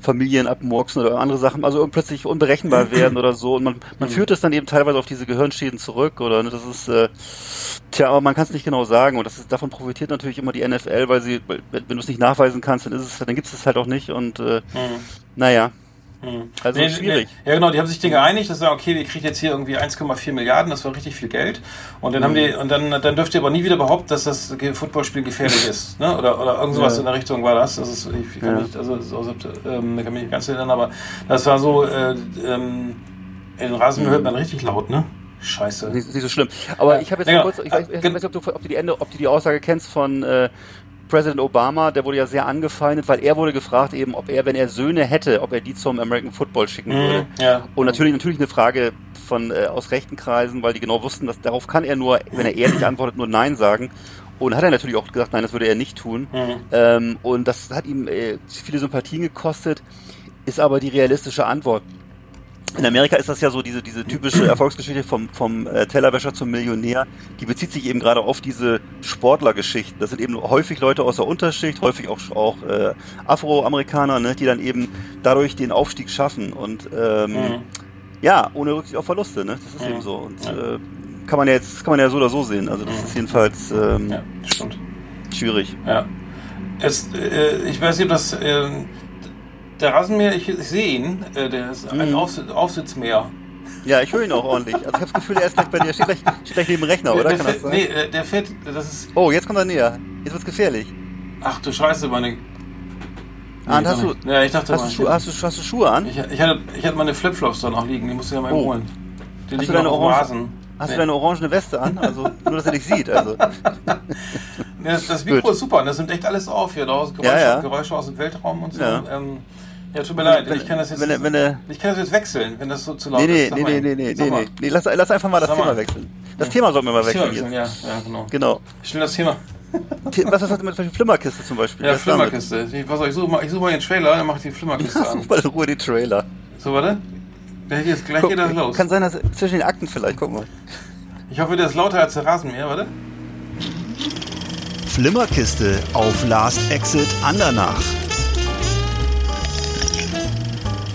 Familien abmurksen oder andere Sachen, also plötzlich unberechenbar werden oder so. Und man, man führt es dann eben teilweise auf diese Gehirnschäden zurück oder ne, das ist, äh, tja, aber man kann es nicht genau sagen. Und das ist, davon profitiert natürlich immer die NFL, weil sie, wenn du es nicht nachweisen kannst, dann ist es, dann gibt es es halt auch nicht. Und äh, Mhm. naja, Mhm. also Nee, schwierig. Nee, ja, genau, die haben sich geeinigt, dass sie sagen, okay, wir kriegen jetzt hier irgendwie 1,4 Milliarden, das war richtig viel Geld. Und dann haben die, Mhm. und dann, dann dürft ihr aber nie wieder behaupten, dass das Footballspiel gefährlich ist. Ne? Oder, oder irgend sowas Ja. in der Richtung war das. Das ist, ich, ich kann Ja. nicht, also, so, so, ähm, kann mich nicht ganz erinnern, aber das war so, äh, ähm, in Rasen hört man richtig laut, ne? Scheiße. Nicht, nicht so schlimm. Aber ich habe jetzt Ja, kurz, ich weiß, ich Äh, weiß nicht, ob du, ob du die Ende, ob du die Aussage kennst von äh, Präsident Obama, der wurde ja sehr angefeindet, weil er wurde gefragt eben, ob er, wenn er Söhne hätte, ob er die zum American Football schicken würde. Mhm, ja. Und natürlich, natürlich eine Frage von äh, aus rechten Kreisen, weil die genau wussten, dass darauf kann er nur, wenn er ehrlich antwortet, nur Nein sagen. Und hat er natürlich auch gesagt, nein, das würde er nicht tun. Mhm. Ähm, und das hat ihm äh, viele Sympathien gekostet, ist aber die realistische Antwort. In Amerika ist das ja so diese, diese typische Erfolgsgeschichte vom, vom äh, Tellerwäscher zum Millionär. Die bezieht sich eben gerade auf diese Sportlergeschichten. Das sind eben häufig Leute aus der Unterschicht, häufig auch, auch äh, Afroamerikaner, ne, die dann eben dadurch den Aufstieg schaffen. Und ähm, Mhm. ja, ohne Rücksicht auf Verluste, ne? Das ist Mhm. eben so. Und Ja. äh, kann man ja jetzt, kann man ja so oder so sehen. Also das Mhm. ist jedenfalls ähm, Ja, stimmt. schwierig. Ja. Es, äh, ich weiß nicht, ob das. Äh, der Rasenmäher, ich, ich sehe ihn, äh, der ist ein Mhm. Aufs Aufsitzmäher. Ja, ich höre ihn auch ordentlich. Also ich habe das Gefühl, er ist gleich bei dir. Er steht gleich, steht gleich neben dem Rechner, oder? der, Kann fährt, das sein? nee, äh, der fährt, das ist. Oh, jetzt kommt er näher. Jetzt wird's gefährlich. Ach du Scheiße, meine. Ah, und hast du. Ja, ich dachte hast, du Schuhe, hast, du, hast du Schuhe an? ich, ich, hatte, ich hatte meine Flipflops da noch liegen, die musste ich ja mal Oh. holen. Die Hast liegen du deine auf Orange- Rasen. Hast nee. du deine orangene Weste an? Also nur, dass er dich sieht. Also Nee, das, das Mikro Gut. ist super, das nimmt echt alles auf hier. Da Geräusche, Ja, ja. Geräusche aus dem Weltraum und so. Ja. Ähm, ja, tut mir leid, wenn, ich kann das jetzt. wenn, er- wenn er, ich kann das jetzt wechseln, wenn das so zu laut nee, ist. Nee, nee, nee, nee, nee, nee, nee, lass, lass einfach mal das Sag Thema mal. wechseln. Das Thema sollten wir mal wechseln wechseln, ja, ja, genau. Genau. Schnell das Thema. The- Was ist das mit der Flimmerkiste zum Beispiel? Ja? Flimmerkiste. Ich, was soll ich suche mal, ich suche mal den Trailer, dann mach ich die Flimmerkiste Such an. mal in Ruhe die Trailer. So, warte. Gleich, geht- gleich Guck, geht das los. Kann sein, dass zwischen den Akten vielleicht, guck mal. Ich hoffe, der ist lauter als der Rasenmäher, warte. Flimmerkiste auf Last Exit Andernach.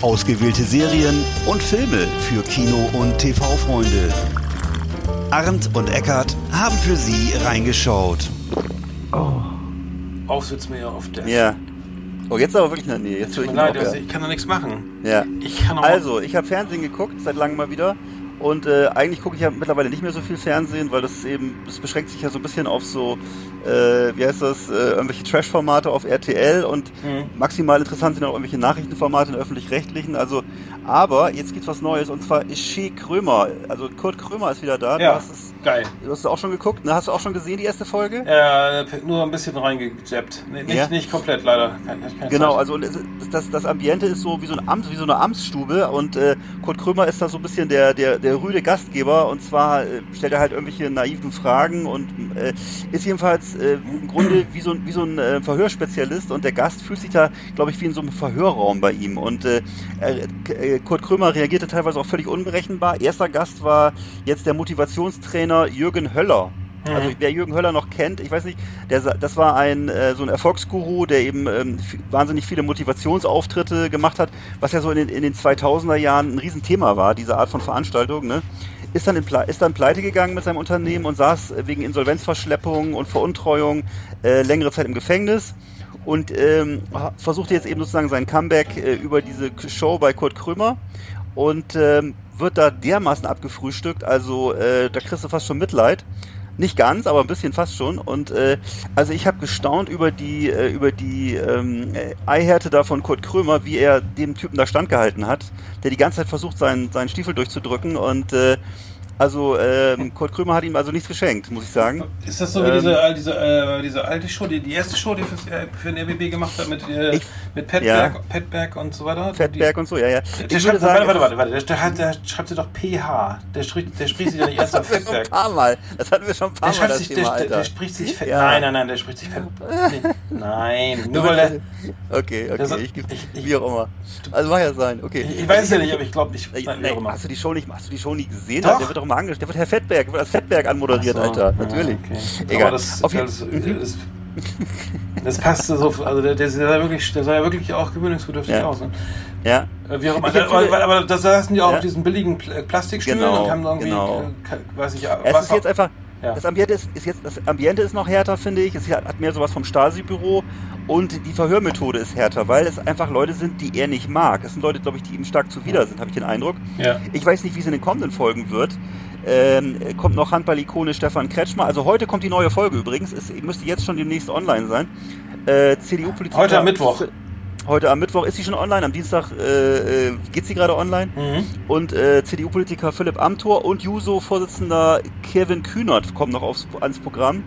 Ausgewählte Serien und Filme für Kino- und TV-Freunde. Arndt und Eckart haben für Sie reingeschaut. Aufsitzmäher auf der. Ja. Oh, jetzt aber wirklich in der Nähe. Jetzt ich mir leid, auch, also ja. ich kann da nichts machen. ja. Ich kann auch. Also, ich habe Fernsehen geguckt, seit langem mal wieder. Und äh, eigentlich gucke ich ja mittlerweile nicht mehr so viel Fernsehen, weil das eben, das beschränkt sich ja so ein bisschen auf so, äh, wie heißt das, äh, irgendwelche Trash-Formate auf RTL und Mhm. maximal interessant sind auch irgendwelche Nachrichtenformate in öffentlich-rechtlichen. Also, aber jetzt gibt's was Neues und zwar Shea Krömer. Also Kurt Krömer ist wieder da. Du Ja, hast es, geil. du hast es auch schon geguckt, ne? Hast du auch schon gesehen die erste Folge? Äh, nur ein bisschen reingejappt. Nee, nicht, Ja. nicht komplett, leider. Kein, keine Genau, Zeit. also das, das Ambiente ist so wie so ein Amt, wie so eine Amtsstube und äh, Kurt Krömer ist da so ein bisschen der, der, der rüde Gastgeber und zwar äh, stellt er halt irgendwelche naiven Fragen und äh, ist jedenfalls äh, im Grunde wie so ein, wie so ein äh, Verhörspezialist und der Gast fühlt sich da, glaube ich, wie in so einem Verhörraum bei ihm und äh, äh, Kurt Krömer reagierte teilweise auch völlig unberechenbar. Erster Gast war jetzt der Motivationstrainer Jürgen Höller. Also wer Jürgen Höller noch kennt, ich weiß nicht, der, das war ein äh, so ein Erfolgsguru, der eben ähm, wahnsinnig viele Motivationsauftritte gemacht hat, was ja so in den, in den 2000er Jahren ein Riesenthema war, diese Art von Veranstaltung. Ne? Ist dann, in ist dann pleite gegangen mit seinem Unternehmen und saß äh, wegen Insolvenzverschleppung und Veruntreuung äh, längere Zeit im Gefängnis und ähm, versuchte jetzt eben sozusagen sein Comeback äh, über diese Show bei Kurt Krömer und ähm, wird da dermaßen abgefrühstückt, also äh, da kriegst du fast schon Mitleid. Nicht ganz, aber ein bisschen fast schon. Und äh, also ich habe gestaunt über die äh, über die ähm, äh, Eihärte da von Kurt Krömer, wie er dem Typen da standgehalten hat, der die ganze Zeit versucht, seinen seinen Stiefel durchzudrücken. Und äh, also ähm, Kurt Krömer hat ihm also nichts geschenkt, muss ich sagen. Ist das so wie Ähm, diese, äh, diese, äh, diese alte Show, die, die erste Show, die fürs, äh, für den RBB gemacht hat mit, äh, Ich- mit Petberg, ja. Petberg und so weiter? Fettberg und so, ja, ja. Der würde schreibt, sagen, warte, warte, warte, warte, der, hat, der schreibt sie doch PH. Der spricht, der spricht sich ja nicht erst auf schon ein paar Mal. Das hatten wir schon ein paar Der, Mal, das sich, Thema, der, der, der spricht sich. Ja. Nein, nein, nein, der spricht sich fett. Nein, nur weil er. Okay, okay, Der so- ich, ich- ich- wie auch immer. Also mag ja sein, okay. Ich, weiß ja nicht, aber ich glaube nicht. Nein, immer. hast du die Show nicht, hast du die Show nie gesehen? Doch. Der wird doch immer angestellt. Der wird Herr Fettberg, wird als Fettberg anmoderiert, so, Alter. ja, Natürlich. okay. Egal. Aber das, Auf jeden- das, das, das passte so. Also der, der, sah wirklich, der sah ja wirklich auch gewöhnungsbedürftig Ja. aus. Ne? Ja. Äh, Wie auch immer. Aber, aber, da saßen die auch Ja. auf diesen billigen Pl- Plastikstühlen Genau, und haben irgendwie, genau. äh, weiß ich, Es ist jetzt einfach, Ja. das Ambiente ist, ist jetzt, das Ambiente ist noch härter, finde ich. Es hat mehr sowas vom Stasi-Büro und die Verhörmethode ist härter, weil es einfach Leute sind, die er nicht mag. Es sind Leute, glaube ich, die ihm stark zuwider sind, habe ich den Eindruck. Ja. Ich weiß nicht, wie es in den kommenden Folgen wird. Ähm, kommt noch Handball-Ikone Stefan Kretschmer. Also heute kommt die neue Folge übrigens. Es müsste jetzt schon demnächst online sein. Äh, CDU-Politiker. Heute am Mittwoch. Heute am Mittwoch ist sie schon online. Am Dienstag äh, äh, geht sie gerade online. Mhm. Und äh, CDU-Politiker Philipp Amthor und Juso-Vorsitzender Kevin Kühnert kommen noch aufs, ans Programm.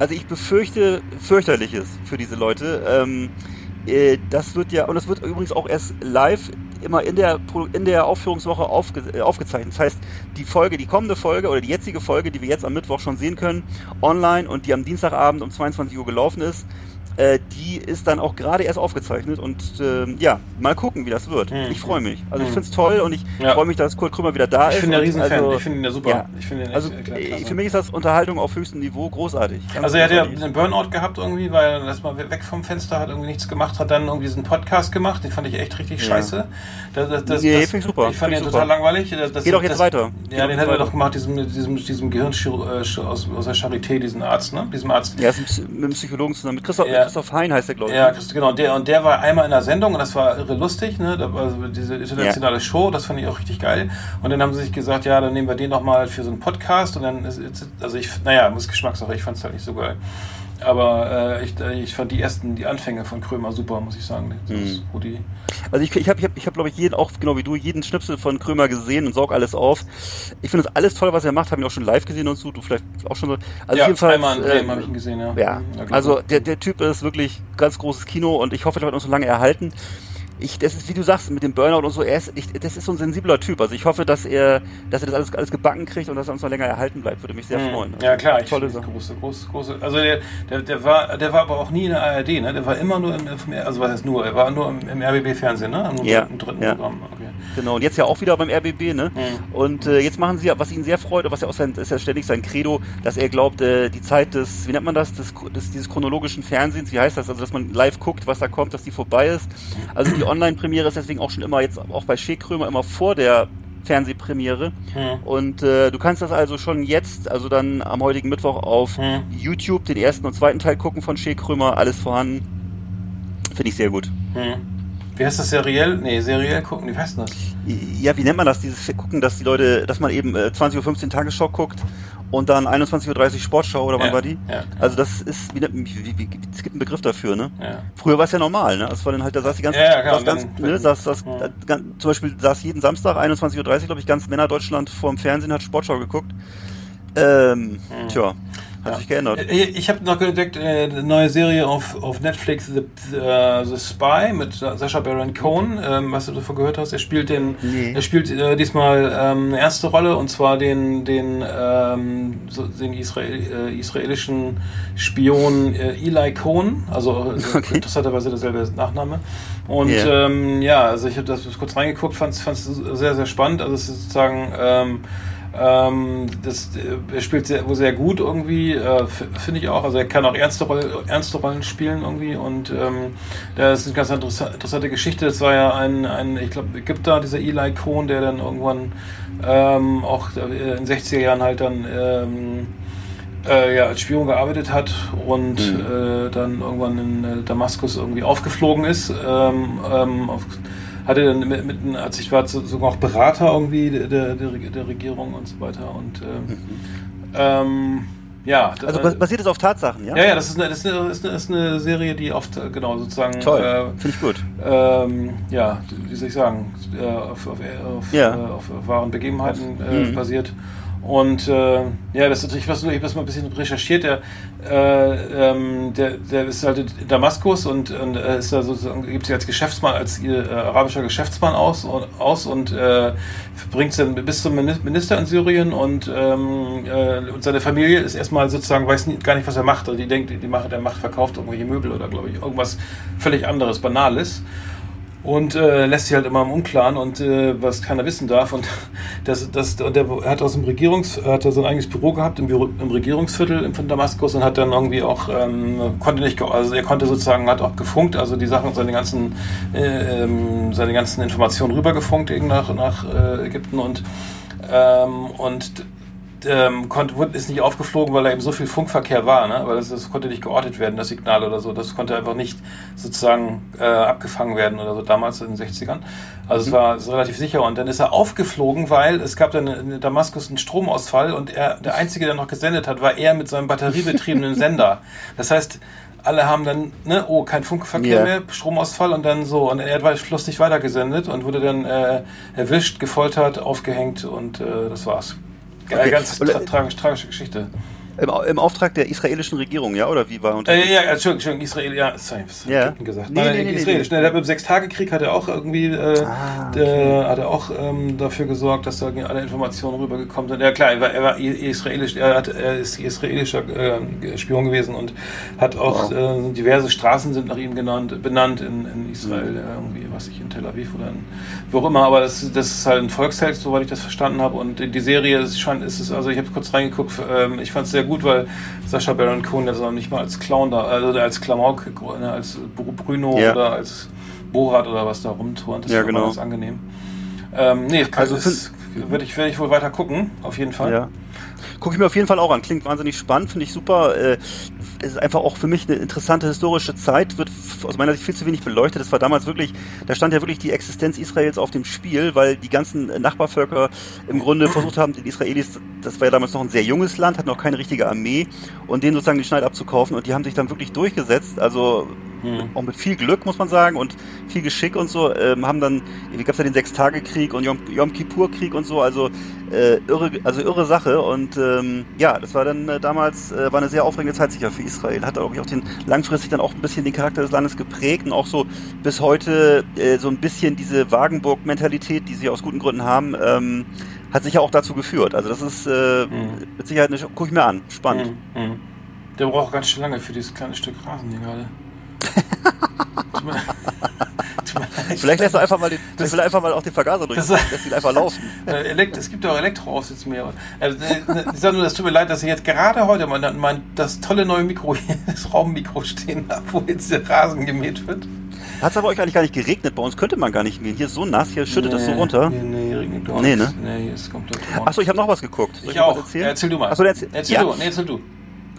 Also ich befürchte fürchterliches für diese Leute. Ähm, äh, das wird ja, und das wird übrigens auch erst live immer in der, in der Aufführungswoche aufge, äh, aufgezeichnet. Das heißt, die Folge, die kommende Folge oder die jetzige Folge, die wir jetzt am Mittwoch schon sehen können, online und die am Dienstagabend um 22 Uhr gelaufen ist, äh, die ist dann auch gerade erst aufgezeichnet und ähm, ja, mal gucken, wie das wird. Hm. Ich freue mich. Also ich Hm. finde es toll und ich Ja. freue mich, dass Kurt Krümmer wieder da Ich ist. bin der Riesenfan. Also, ich finde ihn ja super. ja. Ich finde also äh, äh, klasse. für mich ist das Unterhaltung auf höchstem Niveau großartig. Ganz Also er hat ja einen Burnout gehabt irgendwie, weil er erstmal weg vom Fenster hat, irgendwie nichts gemacht, hat dann irgendwie diesen Podcast gemacht, den fand ich echt richtig Ja. scheiße. Das, das, das, Nee, das, find ich super. Ich fand ich total langweilig. Das, das, Geht auch jetzt das, weiter. Geht Ja, auch den er weiter. doch gemacht, diesem, diesem, diesem Gehirnchirurg aus, aus der Charité, diesen Arzt, ne? Diesem Arzt. Ja, mit dem Psychologen zusammen. Mit Christoph, Ja. Mit Christoph Hein heißt der, glaube ich. Ja, Christ- genau, der, und der war einmal in der Sendung und das war irre lustig, ne? Da war so diese internationale Show, das fand ich auch richtig geil. Und dann haben sie sich gesagt, ja, dann nehmen wir den nochmal für so einen Podcast und dann ist, ist also ich, naja, muss Geschmackssache, ich fand es halt nicht so geil. Aber äh, ich, äh, ich fand die ersten, die Anfänge von Krömer super, muss ich sagen. Mhm. Also ich, ich habe, ich hab, ich hab, glaube ich, jeden, auch genau wie du, jeden Schnipsel von Krömer gesehen und saug alles auf. Ich finde das alles toll, was er macht. Habe ihn auch schon live gesehen und so. Du vielleicht auch schon so. Also ja, jedenfalls. einmal in äh, Bremen habe ich ihn gesehen, ja. Ja, klar. also der, der Typ ist wirklich ganz großes Kino und ich hoffe, der wird uns so lange erhalten. Ich, das ist, wie du sagst, mit dem Burnout und so, er ist, ich, das ist so ein sensibler Typ. Also ich hoffe, dass er, dass er das alles, alles gebacken kriegt und dass er uns noch länger erhalten bleibt. Würde mich sehr Mhm. freuen. Ja klar, ich Tolle Sache. große, große, große. Also der, der, der war, der war aber auch nie in der ARD, ne? Der war immer nur im, also was heißt nur, er war nur im, im RBB Fernsehen, ne? Im, Ja, im dritten ja. Programm. Okay. Genau, und jetzt ja auch wieder beim RBB, ne? Mhm. Und äh, jetzt machen sie ja, was ihn sehr freut, und was ja auch sein, ist ja ständig sein Credo, dass er glaubt, äh, die Zeit des, wie nennt man das, des, des, dieses chronologischen Fernsehens, wie heißt das, also dass man live guckt, was da kommt, dass die vorbei ist. Also die Online-Premiere ist deswegen auch schon immer jetzt, auch bei Shea Krömer, immer vor der Fernsehpremiere. Mhm. Und äh, du kannst das also schon jetzt, also dann am heutigen Mittwoch auf Mhm. YouTube den ersten und zweiten Teil gucken von Shea Krömer, alles vorhanden. Finde ich sehr gut. Hm. wie heißt das, seriell? Nee, seriell gucken, wie heißt das? Ja, wie nennt man das? Dieses Gucken, dass die Leute, dass man eben äh, 20.15 Uhr Tagesschau guckt und dann 21.30 Uhr Sportschau oder wann Ja, war die? ja. Also das ist, wie, wie, wie, es gibt einen Begriff dafür, ne? Ja. Früher war es ja normal, ne? Das war dann halt, da saß die ganze, Ja, ja, saß ganz, ne, saß, saß, ganz, zum Beispiel saß jeden Samstag 21.30 Uhr, glaube ich, ganz Männerdeutschland vorm Fernsehen, hat Sportschau geguckt. Ähm, tja, hat sich geändert. Äh, Ich habe noch entdeckt, äh, eine neue Serie auf, auf Netflix, The, The, äh, The Spy mit Sascha Baron Cohen, ähm, was du davon gehört hast. Er spielt den, Nee. er spielt äh, diesmal ähm, eine erste Rolle und zwar den, den, ähm, so, den Israel, äh, israelischen Spion äh, Eli Cohen, also äh, Okay. interessanterweise derselbe Nachname. Und Ja. ähm, ja, also ich habe das kurz reingeguckt, fand es sehr, sehr spannend. Also es ist sozusagen ähm, das, äh, er spielt sehr, wohl sehr gut irgendwie, äh, finde ich auch. Also er kann auch ernste, Rolle, ernste Rollen spielen irgendwie und ähm, das ist eine ganz interessa- interessante Geschichte. Das war ja ein, ein ich glaube, Ägypter, dieser Eli Cohn, der dann irgendwann ähm, auch äh, in den 60er Jahren halt dann ähm, äh, ja, als Spion gearbeitet hat und äh, dann irgendwann in äh, Damaskus irgendwie aufgeflogen ist. Ähm, ähm, auf, hatte dann mit, mit als ich war so- sogar auch Berater irgendwie der, der, der Reg- der Regierung und so weiter und ähm, ähm, ja, Also bas- basiert es auf Tatsachen, ja? ja, ja, das ist eine, das ist eine, das ist eine, das ist eine Serie, die oft äh, genau sozusagen Toll, äh, finde ich gut. ähm, ja, wie soll ich sagen, äh, auf, auf, auf, Ja. äh, auf wahren Begebenheiten äh, Mhm. basiert. Und äh, ja, das ist natürlich was, ich habe das mal ein bisschen recherchiert. Der, äh, ähm, der, der ist halt in Damaskus und, und äh, ist da sozusagen, gibt sich als Geschäftsmann, als äh, arabischer Geschäftsmann aus und, aus und äh, bringt es dann bis zum Mini- Minister in Syrien und, ähm, äh, und seine Familie ist erstmal sozusagen, weiß nie, gar nicht, was er macht. Also die denkt, die macht, der macht, verkauft irgendwelche Möbel oder glaube ich irgendwas völlig anderes, Banales und äh, lässt sich halt immer im Unklaren und äh, was keiner wissen darf. Und das, das und der hat aus dem Regierungs er hat da so eigenes Büro gehabt im, Büro, im Regierungsviertel von Damaskus und hat dann irgendwie auch ähm, konnte nicht also er konnte sozusagen hat auch gefunkt also die Sachen seine ganzen äh, ähm, seine ganzen Informationen rübergefunkt nach nach äh, Ägypten und ähm, und ähm, konnte, wurde, ist nicht aufgeflogen, weil da eben so viel Funkverkehr war, ne? weil das, das konnte nicht geortet werden, das Signal oder so. Das konnte einfach nicht sozusagen äh, abgefangen werden oder so damals in den 60ern. Also es war es relativ sicher. Und dann ist er aufgeflogen, weil es gab dann in Damaskus einen Stromausfall und er, der Einzige, der noch gesendet hat, war er mit seinem batteriebetriebenen Sender. Das heißt, alle haben dann, ne, oh, kein Funkverkehr Ja. mehr, Stromausfall und dann so. Und er hat Schluss nicht weitergesendet und wurde dann äh, erwischt, gefoltert, aufgehängt und äh, das war's. Okay. ganz Und, tra äh, tragisch, tragische Geschichte. Im, Im Auftrag der israelischen Regierung, ja? Oder wie war unter Äh, ja, Entschuldigung, Entschuldigung, Israel, ja, sorry, was Ja. hab ich gesagt? Nee, Nein, nee, nee, Israelisch. nee. Ne, der, beim Sechstagekrieg hat er auch irgendwie, äh, Ah, der, hat er auch ähm, dafür gesorgt, dass da alle Informationen rübergekommen sind. Ja klar, er war, er war israelisch, er, hat, er ist israelischer äh, Spion gewesen und hat auch Wow. äh, diverse Straßen sind nach ihm genannt, benannt in, in Israel, Mhm. irgendwie, was ich in Tel Aviv oder in, wo auch immer. Aber das, das ist halt ein Volksheld, soweit ich das verstanden habe. Und die Serie ist, scheint, ist es, also ich habe kurz reingeguckt, ähm, ich fand es sehr gut, weil Sascha Baron Cohen, der ist auch nicht mal als Clown da, also als Klamauk, ne, als Br- Bruno Ja. oder als Borat oder was da rumturnt. Das Ja, war genau. ganz angenehm. Ähm, nee, Also werde ich, werd ich wohl weiter gucken, auf jeden Fall. Ja. Gucke ich mir auf jeden Fall auch an. Klingt wahnsinnig spannend, finde ich super. Äh, ist einfach auch für mich eine interessante historische Zeit, wird aus meiner Sicht viel zu wenig beleuchtet. Das war damals wirklich, da stand ja wirklich die Existenz Israels auf dem Spiel, weil die ganzen Nachbarvölker im Grunde versucht haben, die Israelis, das war ja damals noch ein sehr junges Land, hat noch keine richtige Armee und denen sozusagen den Schneid abzukaufen und die haben sich dann wirklich durchgesetzt. Also Hm. auch mit viel Glück, muss man sagen, und viel Geschick und so, ähm, haben dann, wie gab's ja den Sechstagekrieg und Yom, Yom Kippur-Krieg und so, also äh, irre, also irre Sache und ähm, ja, das war dann äh, damals, äh, war eine sehr aufregende Zeit sicher für Israel, hat glaube ich auch den, langfristig dann auch ein bisschen den Charakter des Landes geprägt und auch so bis heute äh, so ein bisschen diese Wagenburg-Mentalität, die sie aus guten Gründen haben, ähm, hat sicher auch dazu geführt. Also das ist äh, Mhm. mit Sicherheit, eine, guck ich mir an, spannend. Hm, hm. Der braucht ganz schön lange für dieses kleine Stück Rasen hier gerade. Tut mir- tut mir leid. Vielleicht lässt du einfach mal den, Das- vielleicht einfach mal auch den Vergaser durch, Das- lässt ihn einfach laufen. Äh, es gibt ja auch Elektroaufsätze mehr. Also, ich sage nur, das tut mir leid, dass ich jetzt gerade heute mein, mein das tolle neue Mikro, hier, das Raummikro stehen habe, wo jetzt der Rasen gemäht wird. Hat es aber euch eigentlich gar nicht geregnet? Bei uns könnte man gar nicht gehen. Hier ist so nass, hier schüttet es so Nee, runter. Nee, nee, regnet gar Nee, ne? Nee, hier ist komplett. Achso, ich habe noch was geguckt. Soll ich mal auch. was Erzählen? Erzähl du mal. Achso, erzähl, Erzähl ja. du. Nee, erzähl du.